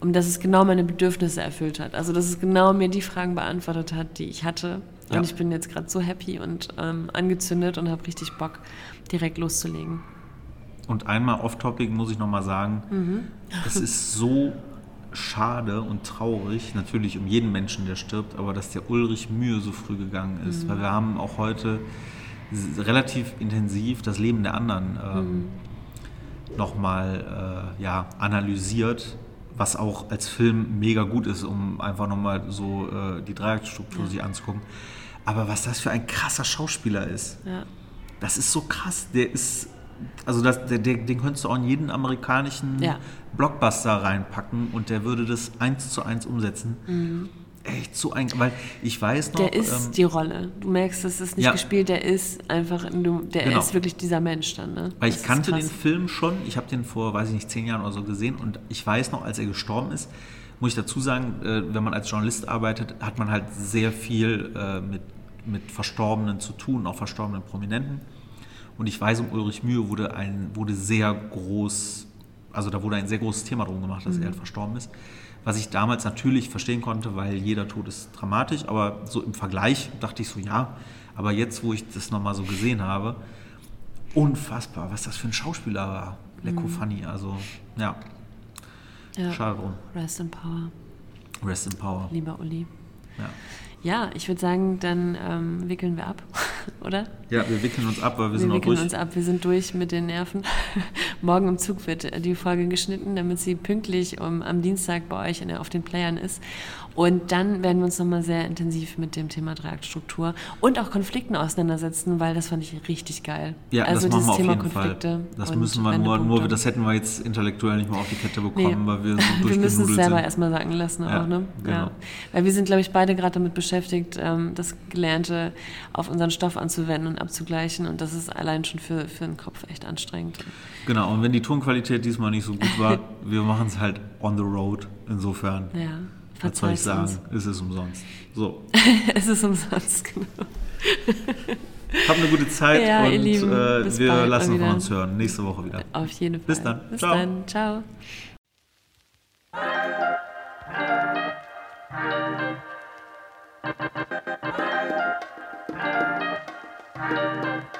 S5: und dass es genau meine Bedürfnisse erfüllt hat. Also dass es genau mir die Fragen beantwortet hat, die ich hatte. Und
S2: Ja.
S5: ich bin jetzt gerade so happy und ähm, angezündet und habe richtig Bock, direkt loszulegen.
S2: Und einmal off-topic muss ich nochmal sagen,
S5: Mhm.
S2: es ist so schade und traurig, natürlich um jeden Menschen, der stirbt, aber dass der Ulrich Mühe so früh gegangen ist.
S5: Mhm.
S2: Weil wir haben auch heute relativ intensiv das Leben der anderen ähm,
S5: Mhm.
S2: nochmal äh, ja, analysiert, was auch als Film mega gut ist, um einfach nochmal so äh, die Dreiecksstruktur sich anzugucken. Aber was das für ein krasser Schauspieler ist.
S5: Ja.
S2: Das ist so krass. Der ist, also das, der, der, den könntest du auch in jeden amerikanischen
S5: Ja.
S2: Blockbuster reinpacken und der würde das eins zu eins umsetzen. Echt so ein, weil ich weiß noch.
S5: Mhm. Der ist
S2: ähm,
S5: die Rolle. Du merkst, das ist nicht
S2: Ja.
S5: gespielt, der ist einfach, der
S2: Genau.
S5: ist wirklich dieser Mensch dann. Ne?
S2: Weil
S5: Das
S2: ich kannte den Film schon, ich habe den vor, weiß ich nicht, zehn Jahren oder so gesehen und ich weiß noch, als er gestorben ist, muss ich dazu sagen, äh, wenn man als Journalist arbeitet, hat man halt sehr viel äh, mit, mit Verstorbenen zu tun, auch verstorbenen Prominenten. Und ich weiß, um Ulrich Mühe wurde, ein, wurde sehr groß, also da wurde ein sehr großes Thema drum gemacht, dass er halt verstorben ist. Was ich damals natürlich verstehen konnte, weil jeder Tod ist dramatisch, aber so im Vergleich dachte ich so, ja. Aber jetzt, wo ich das nochmal so gesehen habe, unfassbar, was das für ein Schauspieler war. Lecko Funny, also ja,
S5: Ja.
S2: schade drum.
S5: Rest in Power,
S2: Rest in Power.
S5: lieber Uli.
S2: Ja.
S5: Ja, ich würde sagen, dann ähm, wickeln wir ab, oder?
S2: Ja, wir wickeln uns ab, weil wir,
S5: Wir
S2: sind auch
S5: wickeln
S2: durch.
S5: uns ab, wir sind durch mit den Nerven. Morgen im Zug wird die Folge geschnitten, damit sie pünktlich um, am Dienstag bei euch in auf den Playern ist. Und dann werden wir uns nochmal sehr intensiv mit dem Thema Dreieckstruktur und auch Konflikten auseinandersetzen, weil das fand ich richtig geil.
S2: Ja,
S5: also
S2: das machen
S5: dieses
S2: wir auf
S5: Thema
S2: jeden
S5: Konflikte.
S2: Fall. Das müssen wir nur, nur, das hätten wir jetzt intellektuell nicht mehr auf die Kette bekommen,
S5: Nee.
S2: weil wir so
S5: wir müssen es selber
S2: sind.
S5: erstmal sacken lassen
S2: Ja,
S5: auch, ne?
S2: genau.
S5: Weil wir sind, glaube ich, beide gerade damit beschäftigt, ähm, das Gelernte auf unseren Stoff anzuwenden und abzugleichen. Und das ist allein schon für, für den Kopf echt anstrengend.
S2: Genau, und wenn die Tonqualität diesmal nicht so gut war, wir machen es halt on the road. Insofern,
S5: Ja,
S2: was soll ich sagen,
S5: uns.
S2: ist es umsonst. So,
S5: es ist umsonst, genau.
S2: habt eine gute Zeit
S5: Ja,
S2: und
S5: Lieben,
S2: äh, wir lassen von uns hören. Nächste Woche wieder.
S5: Auf jeden Fall.
S2: Bis dann.
S5: Bis
S2: Ciao.
S5: dann. Ciao.
S6: Thank Música